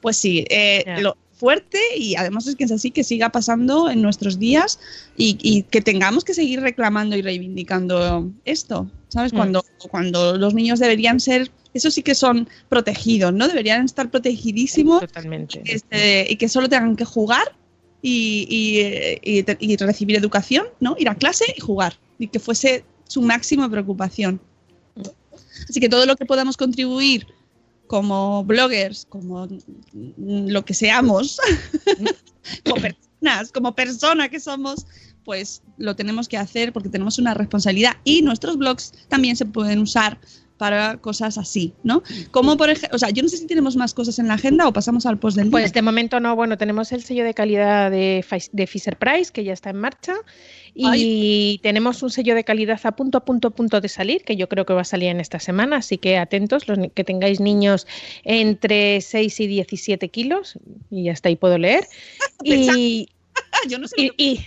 Pues sí, eh, lo, fuerte y además es que es así que siga pasando en nuestros días y, que tengamos que seguir reclamando y reivindicando esto, ¿sabes? Mm. Cuando, cuando los niños deberían ser eso sí que son protegidos, ¿no? Deberían estar protegidísimos. Totalmente. Este, y que solo tengan que jugar y, recibir educación, ¿no? Ir a clase y jugar. Y que fuese su máxima preocupación. Así que todo lo que podamos contribuir como bloggers, como lo que seamos, como personas, como persona que somos, pues lo tenemos que hacer porque tenemos una responsabilidad y nuestros blogs también se pueden usar para cosas así, ¿no? Como por ejemplo, o sea, yo no sé si tenemos más cosas en la agenda o pasamos al post del día. Pues de momento no, bueno, tenemos el sello de calidad de, de Fisher Price, que ya está en marcha, y tenemos un sello de calidad a punto, a punto, a punto de salir, que yo creo que va a salir en esta semana, así que atentos, los que tengáis niños entre 6 y 17 kilos, y hasta ahí puedo leer. y, yo no sé y- lo que- y-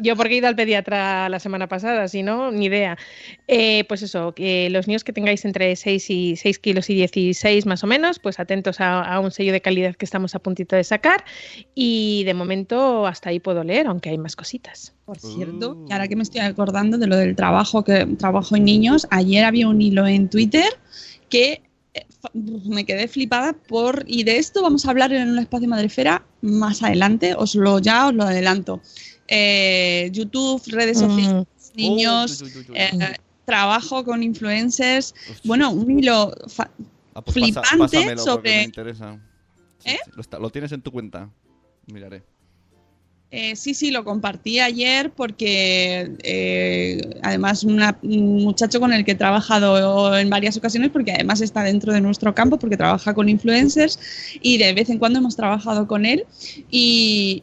yo porque he ido al pediatra la semana pasada, si no, ni idea. Eh, pues eso, que los niños que tengáis entre 6 y 6 kilos y 16 más o menos, pues atentos a, a un sello de calidad que estamos a puntito de sacar. Y de momento hasta ahí puedo leer, aunque hay más cositas. Por cierto, y ahora que me estoy acordando de lo del trabajo que trabajo en niños, ayer había un hilo en Twitter que eh, me quedé flipada por y de esto vamos a hablar en un espacio madrefera más adelante, os lo ya os lo adelanto. Eh, YouTube, redes Mm. sociales, niños, Oh, uy, uy, uy, uy. eh, trabajo con influencers, bueno, un hilo fa- Ah, pues flipante pásamelo porque sobre- me interesa. Sí, ¿Eh? sí, Lo, está- lo tienes en tu cuenta. Miraré. Eh, sí, sí, lo compartí ayer porque eh, además una- un muchacho con el que he trabajado en varias ocasiones, porque además está dentro de nuestro campo, porque trabaja con influencers y de vez en cuando hemos trabajado con él y,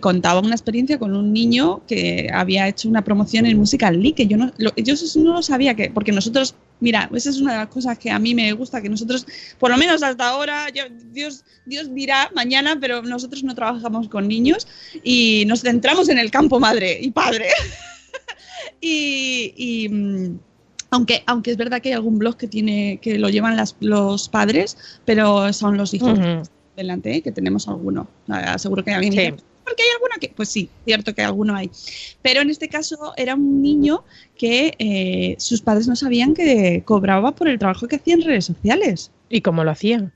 contaba una experiencia con un niño que había hecho una promoción en Musical League, que yo no, lo, yo no sabía, que, porque nosotros, mira, esa es una de las cosas que a mí me gusta, que nosotros, por lo menos hasta ahora, yo- Dios, Dios dirá mañana, pero nosotros no trabajamos con niños y nos centramos en el campo madre y padre. y, y, mm, aunque, aunque es verdad que hay algún blog que tiene que lo llevan las- los padres, pero son los hijos delante, ¿eh? que tenemos alguno. Ah, Seguro que alguien Sí. dice, porque hay alguno que, pues sí, cierto que alguno hay. Pero en este caso era un niño que eh, sus padres no sabían que cobraba por el trabajo que hacía en redes sociales. ¿Y cómo lo hacían?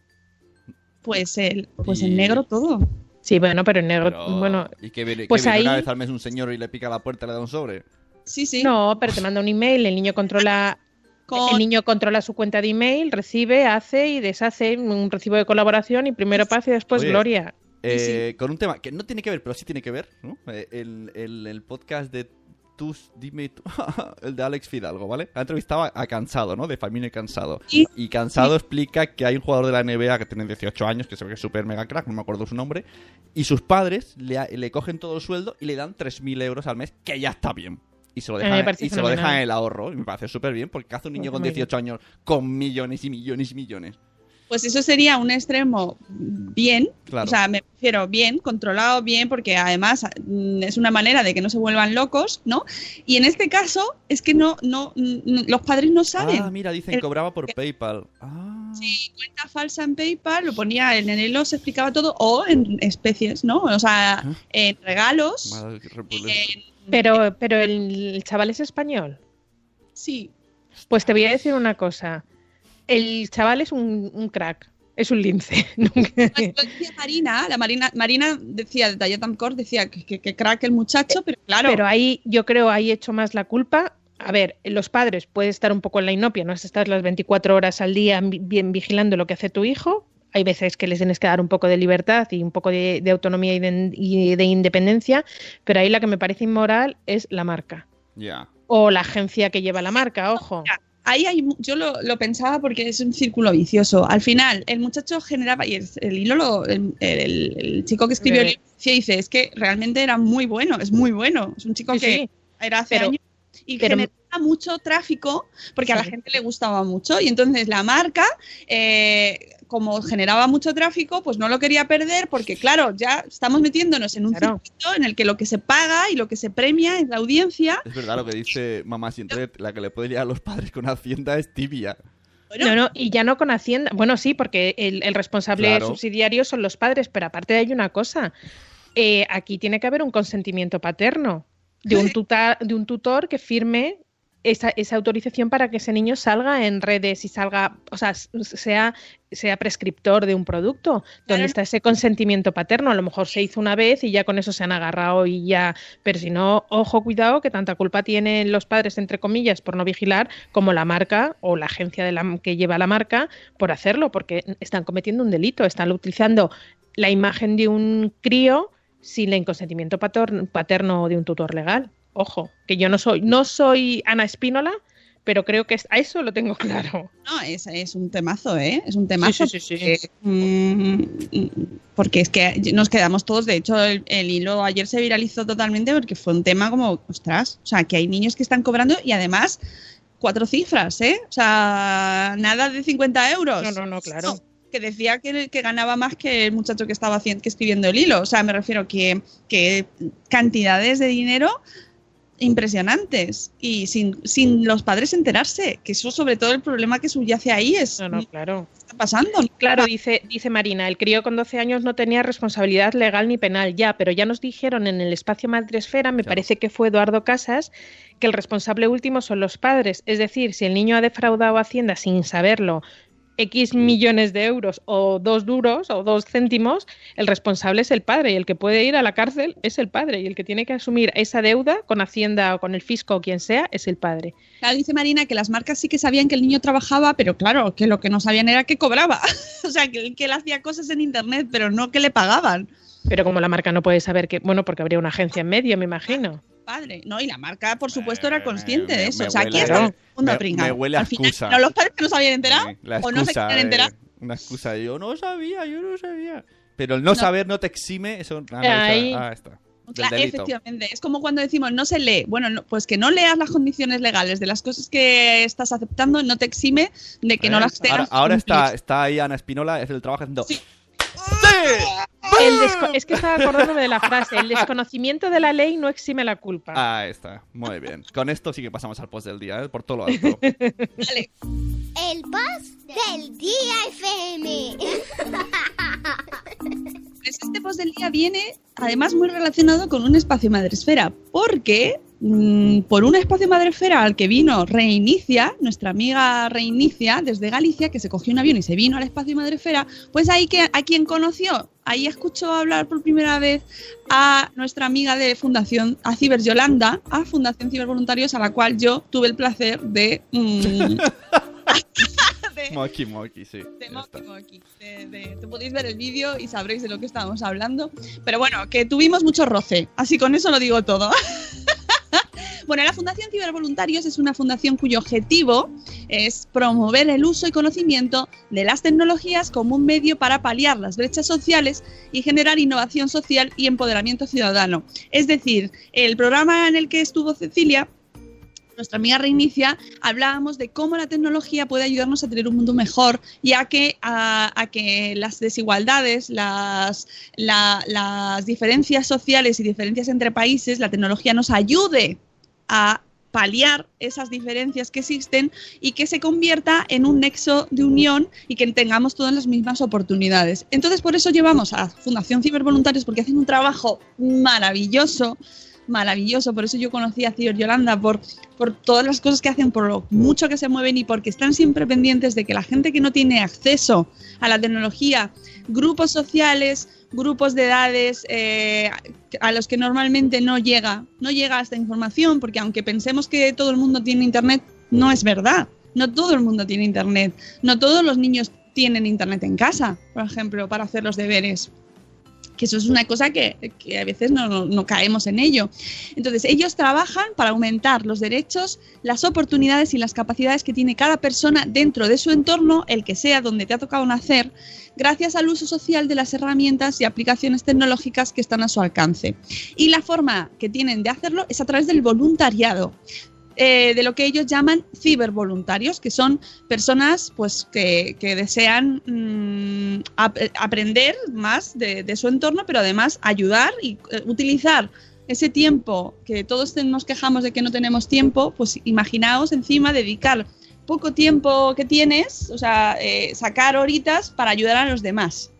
Pues el, pues Y- en negro todo. Sí, bueno, pero en negro, Pero- bueno, ¿Y que viene, pues que viene una ahí- vez al mes un señor y le pica la puerta y le da un sobre? Sí, sí. no, pero te manda un email, el niño controla Con- El niño controla su cuenta de email, recibe, hace y deshace un recibo de colaboración y primero paz y después Oye, gloria. Eh, Con un tema que no tiene que ver, pero sí tiene que ver, ¿no? Eh, el, el- el podcast de Tus, dime tú, el de Alex Fidalgo, ¿vale? Ha entrevistado a, a Cansado, ¿no? De Familia y Cansado. Sí. Y Cansado explica que hay un jugador de la NBA que tiene 18 años, que se ve que es súper mega crack, no me acuerdo su nombre, y sus padres le, le cogen todo el sueldo y le dan 3.000 euros al mes, que ya está bien. Y se lo me dejan, y se lo dejan en el ahorro, y me parece súper bien, porque ¿qué hace un niño con muy bien. 18 años con millones y millones y millones? Pues eso sería un extremo bien, Claro. o sea, me refiero bien, controlado bien, porque además mm, es una manera de que no se vuelvan locos, ¿no? Y en este caso es que no, no, mm, los padres no saben. Ah, mira, dicen El- cobraba por PayPal. Ah. Sí, cuenta falsa en PayPal, lo ponía en el hilo, se explicaba todo, o en especies, ¿no? O sea, Ah. en regalos. Madre en- Pero, pero el, el chaval es español. sí, Pues te voy a decir una cosa. El chaval es un, un crack, es un lince. Lo decía Marina, la Marina, Marina decía, de Core, decía que, que, que crack el muchacho, pero claro, Pero ahí yo creo ahí hecho más la culpa. A ver, los padres puede estar un poco en la inopia, no es estar las 24 horas al día bien vigilando lo que hace tu hijo. Hay veces que les tienes que dar un poco de libertad y un poco de, de autonomía y de, y de independencia, pero ahí la que me parece inmoral es la marca Ya. o la agencia que lleva la marca, ojo. Ahí hay, yo lo, lo pensaba porque es un círculo vicioso. Al final, el muchacho generaba, y el, el hilo, lo- el, el- el chico que escribió el libro decía, dice, es que realmente era muy bueno, es muy bueno. Es un chico Sí, que sí. era hace Pero- años y pero- generaba mucho tráfico porque a la gente le gustaba mucho. Y entonces la marca, eh, como generaba mucho tráfico, pues no lo quería perder porque, claro, ya estamos metiéndonos en un Claro. circuito en el que lo que se paga y lo que se premia es la audiencia. Es verdad lo que dice mamá siempre, la que le puede liar a los padres con Hacienda es tibia. Bueno, No, no, y ya no con Hacienda. Bueno, sí, porque el, el responsable Claro. subsidiario son los padres, pero aparte hay una cosa. Eh, aquí tiene que haber un consentimiento paterno de un, tuta- de un tutor que firme esa, esa autorización para que ese niño salga en redes y salga, o sea, sea, sea prescriptor de un producto. ¿Dónde Claro. está ese consentimiento paterno? A lo mejor se hizo una vez y ya con eso se han agarrado y ya. Pero si no, ojo, cuidado, que tanta culpa tienen los padres, entre comillas, por no vigilar, como la marca o la agencia de la, que lleva la marca por hacerlo, porque están cometiendo un delito, están utilizando la imagen de un crío sin el consentimiento paterno de un tutor legal. Ojo, que yo no soy, no soy Ana Espínola, pero creo que a eso lo tengo claro. No, es, es un temazo, ¿eh? Es un temazo. Sí, sí, sí. Porque, mm, porque es que nos quedamos todos, de hecho, el, el hilo ayer se viralizó totalmente porque fue un tema como, ostras, o sea, que hay niños que están cobrando y además cuatro cifras, ¿eh? O sea, nada de 50 euros. No, no, no, claro. que decía que, que ganaba más que el muchacho que estaba haciendo, que escribiendo el hilo. O sea, me refiero que, que cantidades de dinero impresionantes y sin, sin los padres enterarse, que eso sobre todo el problema que subyace ahí es No, no, claro. ¿qué está pasando? Claro, dice, dice Marina, el crío con 12 años no tenía responsabilidad legal ni penal ya, pero ya nos dijeron en el espacio Madresfera, me parece que fue Eduardo Casas, que el responsable último son los padres. Es decir, si el niño ha defraudado a Hacienda sin saberlo X millones de euros o dos duros o dos céntimos, el responsable es el padre y el que puede ir a la cárcel es el padre y el que tiene que asumir esa deuda con Hacienda o con el fisco o quien sea es el padre. Claro, dice Marina que las marcas sí que sabían que el niño trabajaba, pero claro, que lo que no sabían era que cobraba. o sea, que, que él hacía cosas en internet, pero no que le pagaban. Pero como la marca no puede saber que, bueno, porque habría una agencia en medio, me imagino. Padre, no, y la marca, por supuesto, era consciente de eso. o sea, aquí está el mundo pringado. me huele a Al final, excusa. ¿no los padres que no se habían enterado? Sí, la ¿O no se quieren enterar? Una excusa de yo no sabía, yo no sabía. Pero el no, saber no te exime, eso... Ah, Ahí. ah, está. Claro, efectivamente, es como cuando decimos no se lee. Bueno, no- pues que no leas las condiciones legales de las cosas que estás aceptando no te exime de que no ¿Eh? las tengas. Ahora, está, está ahí Ana Espinola, es el trabajo haciendo... ¡Sí! El es que estaba acordándome de la frase, el desconocimiento de la ley no exime la culpa. Ah, está. Muy bien. Con esto sí que pasamos al post del día, ¿eh? por todo lo alto. Vale. El post del día FM. Pues este post del día viene además muy relacionado con un espacio madresfera, porque mm, por un espacio madresfera al que vino Reinicia, nuestra amiga Reinicia desde Galicia, que se cogió un avión y se vino al espacio madresfera, pues ahí que a quien conoció, ahí escuchó hablar por primera vez a nuestra amiga de Fundación, a Ciber Yolanda, a Fundación Cibervoluntarios, a la cual yo tuve el placer de... mm, de- Moki Moki, sí. de ya Moki está. Moki. De- de- te podéis ver el vídeo y sabréis de lo que estábamos hablando. Pero bueno, que tuvimos mucho roce, así con eso lo digo todo. Bueno, la Fundación Cibervoluntarios es una fundación cuyo objetivo es promover el uso y conocimiento de las tecnologías como un medio para paliar las brechas sociales y generar innovación social y empoderamiento ciudadano. Es decir, el programa en el que estuvo Cecilia nuestra amiga Reinicia, hablábamos de cómo la tecnología puede ayudarnos a tener un mundo mejor y a que, a, que las desigualdades, las, la- las diferencias sociales y diferencias entre países, la tecnología nos ayude a paliar esas diferencias que existen y que se convierta en un nexo de unión y que tengamos todas las mismas oportunidades. Entonces, por eso llevamos a Fundación Cibervoluntarios porque hacen un trabajo maravilloso maravilloso, por eso yo conocí a Ciber Yolanda, por, por todas las cosas que hacen, por lo mucho que se mueven y porque están siempre pendientes de que la gente que no tiene acceso a la tecnología, grupos sociales, grupos de edades eh, a los que normalmente no llega, no llega esta información, porque aunque pensemos que todo el mundo tiene internet, no es verdad. No todo el mundo tiene internet. No todos los niños tienen internet en casa, por ejemplo, para hacer los deberes que eso es una cosa que, a veces no, no- no caemos en ello. Entonces, ellos trabajan para aumentar los derechos, las oportunidades y las capacidades que tiene cada persona dentro de su entorno, el que sea donde te ha tocado nacer, gracias al uso social de las herramientas y aplicaciones tecnológicas que están a su alcance. Y la forma que tienen de hacerlo es a través del voluntariado. Eh, de lo que ellos llaman cibervoluntarios, que son personas pues, que, que desean mm, ap- aprender más de, de su entorno, pero además ayudar y eh, utilizar ese tiempo que todos nos quejamos de que no tenemos tiempo, pues imaginaos encima dedicar poco tiempo que tienes, o sea, eh, sacar horitas para ayudar a los demás.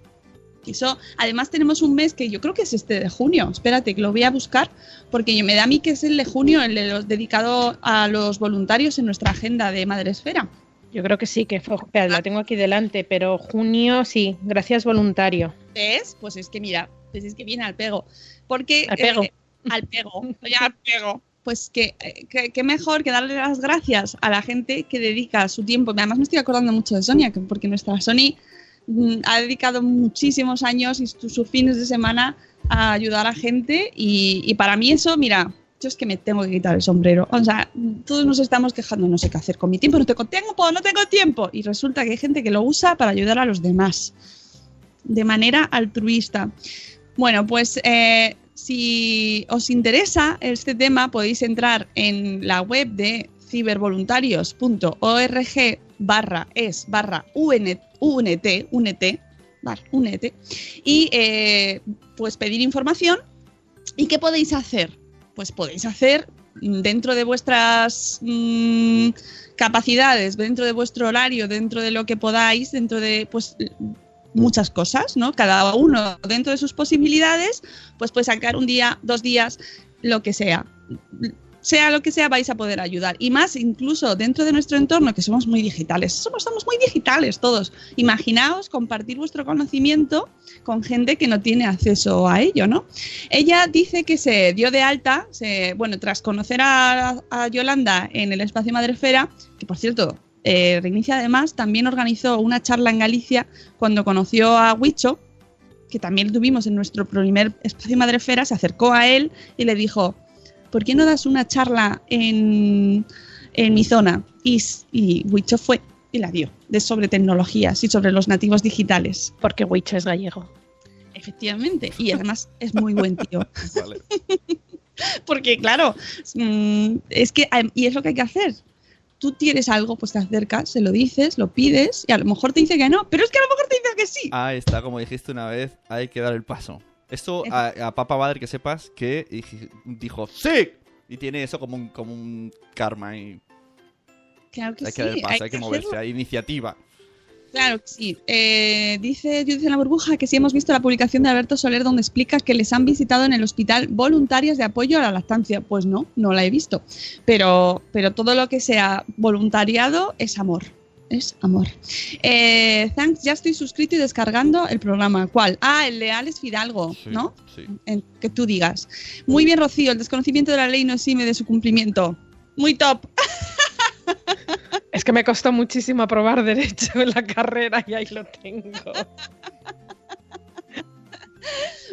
Eso, además tenemos un mes que yo creo que es este de junio. Espérate, que lo voy a buscar porque yo- me da a mí que es el de junio, el de los, dedicado a los voluntarios en nuestra agenda de Madresfera. Yo creo que sí, que fue, espera, la tengo aquí delante, pero junio sí, gracias voluntario. ¿Ves? Pues es que mira, pues es que viene al pego. Porque Al pego. eh, al pego, al pego. Pues que, eh, que, que mejor que darle las gracias a la gente que dedica su tiempo. Además me estoy acordando mucho de Sonia, que- porque nuestra Sony ha dedicado muchísimos años y sus fines de semana a ayudar a gente y, y para mí eso, mira, yo es que me tengo que quitar el sombrero. O sea, todos nos estamos quejando, no sé qué hacer con mi tiempo, no tengo tiempo, no tengo tiempo. Y resulta que hay gente que lo usa para ayudar a los demás, de manera altruista. Bueno, pues eh, si os interesa este tema, podéis entrar en la web de cibervoluntarios.org barra es barra UNT, UNT, UNT, barra UNT, y eh, pues pedir información. ¿Y qué podéis hacer? Pues podéis hacer dentro de vuestras mm, capacidades, dentro de vuestro horario, dentro de lo que podáis, dentro de pues muchas cosas, ¿no? Cada uno dentro de sus posibilidades, pues puede sacar un día, dos días, lo que sea. Sea lo que sea, vais a poder ayudar. Y más incluso dentro de nuestro entorno, que somos muy digitales. Somos, somos muy digitales todos. Imaginaos compartir vuestro conocimiento con gente que no tiene acceso a ello, ¿no? Ella dice que se dio de alta, se, bueno, tras conocer a, a Yolanda en el espacio Madrefera, que por cierto, eh, Reinicia además también organizó una charla en Galicia cuando conoció a Huicho, que también tuvimos en nuestro primer espacio Madrefera, se acercó a él y le dijo, ¿por qué no das una charla en, en mi zona? Y, y Huicho fue y la dio, de sobre tecnologías y sobre los nativos digitales. Porque Huicho es gallego. Efectivamente, y además es muy buen tío. Porque claro, mm, es que, y es lo que hay que hacer, tú tienes algo, pues te acercas, se lo dices, lo pides y a lo mejor te dice que no, pero es que a lo mejor te dice que sí. Ahí está, como dijiste una vez, hay que dar el paso. Esto a, a Papa Bader que sepas que dij- dijo ¡Sí! Y tiene eso como un, como un karma y Claro que hay que sí, dar paso, hay, que, moverse, hacerlo. hay iniciativa. Claro que sí. Eh, dice Judith en la burbuja que sí hemos visto la publicación de Alberto Soler donde explica que les han visitado en el hospital voluntarias de apoyo a la lactancia. Pues no, no la he visto. Pero, pero todo lo que sea voluntariado es amor. Es amor. Eh, thanks, ya estoy suscrito y descargando el programa. ¿Cuál? Ah, el de Alex Fidalgo, Sí, ¿no? Sí. En- que tú digas. Muy bien, Rocío, el desconocimiento de la ley no exime de su cumplimiento. Muy top. Es que me costó muchísimo aprobar derecho en la carrera y ahí lo tengo.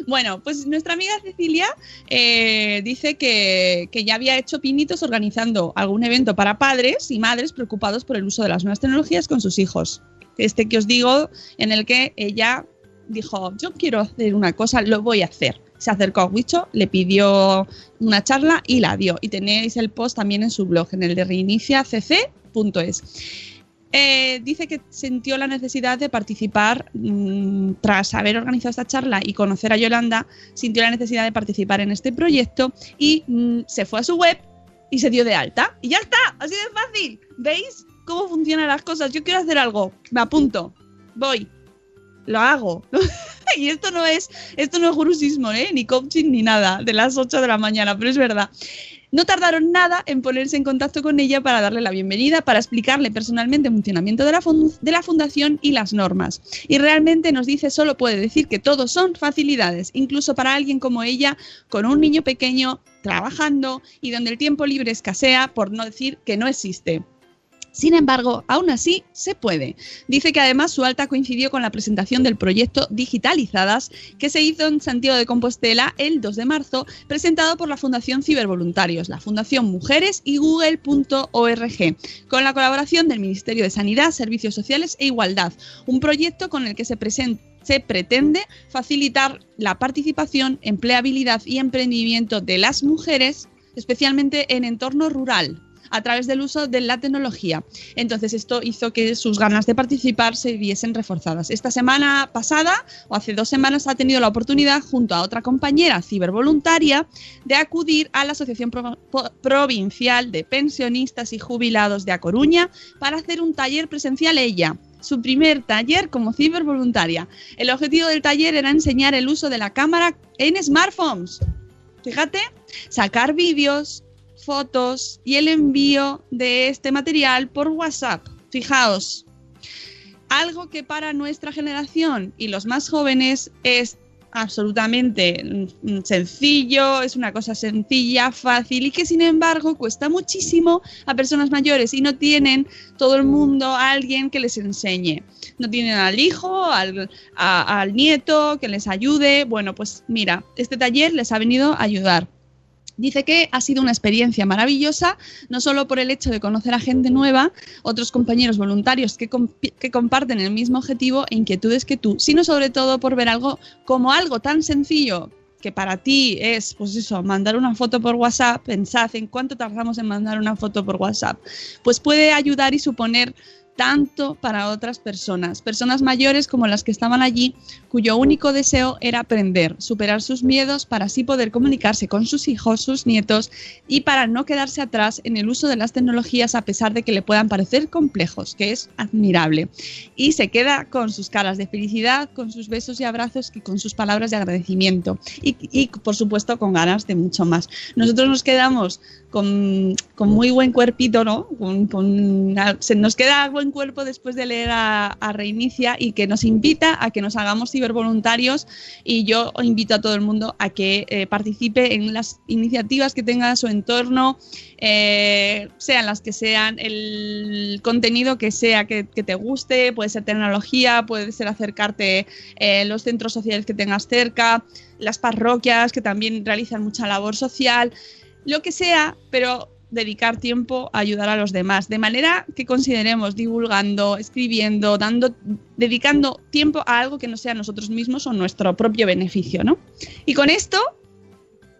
Bueno, pues nuestra amiga Cecilia eh, dice que, que ya había hecho pinitos organizando algún evento para padres y madres preocupados por el uso de las nuevas tecnologías con sus hijos. Este que os digo, en el que ella dijo, yo quiero hacer una cosa, lo voy a hacer. Se acercó a Wicho, le pidió una charla y la dio. Y tenéis el post también en su blog, en el de reiniciacc.es. Eh, dice que sintió la necesidad de participar mm, tras haber organizado esta charla y conocer a Yolanda, sintió la necesidad de participar en este proyecto y mm, se fue a su web y se dio de alta. Y ya está, así de fácil. ¿Veis cómo funcionan las cosas? Yo quiero hacer algo, me apunto, voy, lo hago. y esto no es, esto no es gurusismo, ¿eh? ni coaching ni nada, de las 8 de la mañana, pero es verdad. No tardaron nada en ponerse en contacto con ella para darle la bienvenida, para explicarle personalmente el funcionamiento de la, fundación y las normas. Y realmente nos dice, solo puede decir que todo son facilidades, incluso para alguien como ella, con un niño pequeño, trabajando y donde el tiempo libre escasea, por no decir que no existe. Sin embargo, aún así se puede. Dice que además su alta coincidió con la presentación del proyecto Digitalizadas que se hizo en Santiago de Compostela el 2 de marzo, presentado por la Fundación Cibervoluntarios, la Fundación Mujeres y Google.org, con la colaboración del Ministerio de Sanidad, Servicios Sociales e Igualdad, un proyecto con el que se se pretende facilitar la participación, empleabilidad y emprendimiento de las mujeres, especialmente en entorno rural, a través del uso de la tecnología. Entonces esto hizo que sus ganas de participar se viesen reforzadas. Esta semana pasada, o hace dos semanas, ha tenido la oportunidad, junto a otra compañera cibervoluntaria, de acudir a la Asociación Provincial de Pensionistas y Jubilados de A Coruña para hacer un taller presencial ella. Su primer taller como cibervoluntaria. El objetivo del taller era enseñar el uso de la cámara en smartphones. Fíjate, sacar vídeos, fotos y el envío de este material por WhatsApp. Fijaos, algo que para nuestra generación y los más jóvenes es absolutamente sencillo, es una cosa sencilla, fácil y que sin embargo cuesta muchísimo a personas mayores y no tienen todo el mundo a alguien que les enseñe. No tienen al hijo, al, al nieto que les ayude. Bueno, pues mira, este taller les ha venido a ayudar. Dice que ha sido una experiencia maravillosa, no solo por el hecho de conocer a gente nueva, otros compañeros voluntarios que, comparten el mismo objetivo e inquietudes que tú, sino sobre todo por ver algo como algo tan sencillo que para ti es, pues eso, mandar una foto por WhatsApp, pensad en cuánto tardamos en mandar una foto por WhatsApp, pues puede ayudar y suponer tanto para otras personas, personas mayores como las que estaban allí, cuyo único deseo era aprender, superar sus miedos para así poder comunicarse con sus hijos, sus nietos y para no quedarse atrás en el uso de las tecnologías a pesar de que le puedan parecer complejos, que es admirable. Y se queda con sus caras de felicidad, con sus besos y abrazos y con sus palabras de agradecimiento y, y, por supuesto con ganas de mucho más. Nosotros nos quedamos con, muy buen cuerpito, ¿no? Con, se nos queda buen cuerpo después de leer a, Reinicia y que nos invita a que nos hagamos cibervoluntarios y yo invito a todo el mundo a que eh, participe en las iniciativas que tenga su entorno, eh, sean las que sean, el contenido que sea que, que te guste, puede ser tecnología, puede ser acercarte eh, los centros sociales que tengas cerca, las parroquias que también realizan mucha labor social, lo que sea, pero dedicar tiempo a ayudar a los demás, de manera que consideremos divulgando, escribiendo, dando, dedicando tiempo a algo que no sea nosotros mismos o nuestro propio beneficio, ¿no? Y con esto,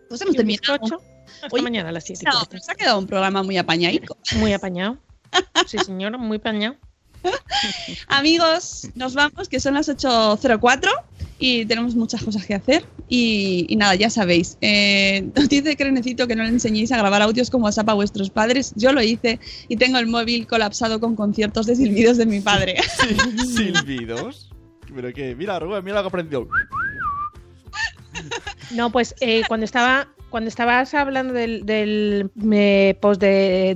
pues hemos terminado. Hasta Oye, mañana a las 7. No, nos ha quedado un programa muy apañadico. Muy apañado. Sí, señor, muy apañado. Amigos, nos vamos, que son las 8.04 y tenemos muchas cosas que hacer. Y, y nada, ya sabéis. Eh, os dice que necesito que no le enseñéis a grabar audios con WhatsApp a vuestros padres. Yo lo hice y tengo el móvil colapsado con conciertos de silbidos de mi padre. Silbidos. Pero que, mira, Rubén, mira lo que aprendió. No, pues eh, cuando estaba cuando estabas hablando del, del eh, post de,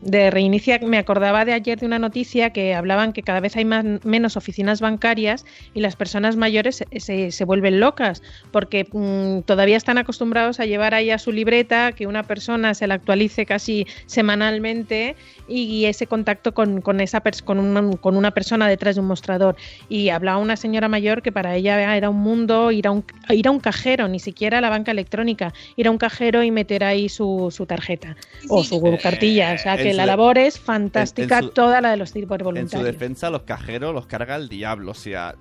de, reinicia, me acordaba de ayer de una noticia que hablaban que cada vez hay más, menos oficinas bancarias y las personas mayores se, se, vuelven locas porque mmm, todavía están acostumbrados a llevar ahí a su libreta, que una persona se la actualice casi semanalmente y, y ese contacto con, con esa con, una, con una persona detrás de un mostrador. Y hablaba una señora mayor que para ella era un mundo ir a un, ir a un cajero, ni siquiera a la banca electrónica ir a un cajero y meter ahí su, su tarjeta sí, o su eh, cartilla. O sea que la labor es fantástica, en, en su, toda la de los tipos voluntarios. En su defensa, los cajeros los carga el diablo. O sea,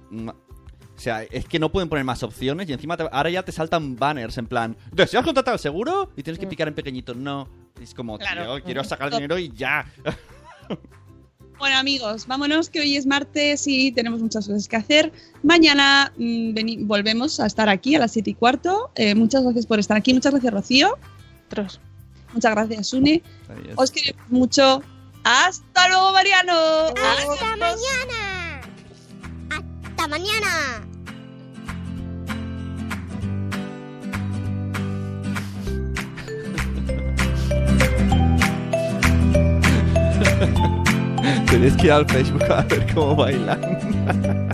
o sea, es que no pueden poner más opciones y encima te, ahora ya te saltan banners en plan, ¿deseas contratar el seguro? Y tienes que picar en pequeñito. No, es como, claro. tío, quiero sacar dinero y ya. Bueno amigos, vámonos que hoy es martes y tenemos muchas cosas que hacer. Mañana mmm, volvemos a estar aquí a las 7 y cuarto. Eh, muchas gracias por estar aquí. Muchas gracias Rocío. Muchas gracias Sune. Adiós. Os queremos mucho. Hasta luego Mariano. Hasta, Hasta mañana. Hasta mañana. Tenéis que ir al Facebook a ver cómo bailan.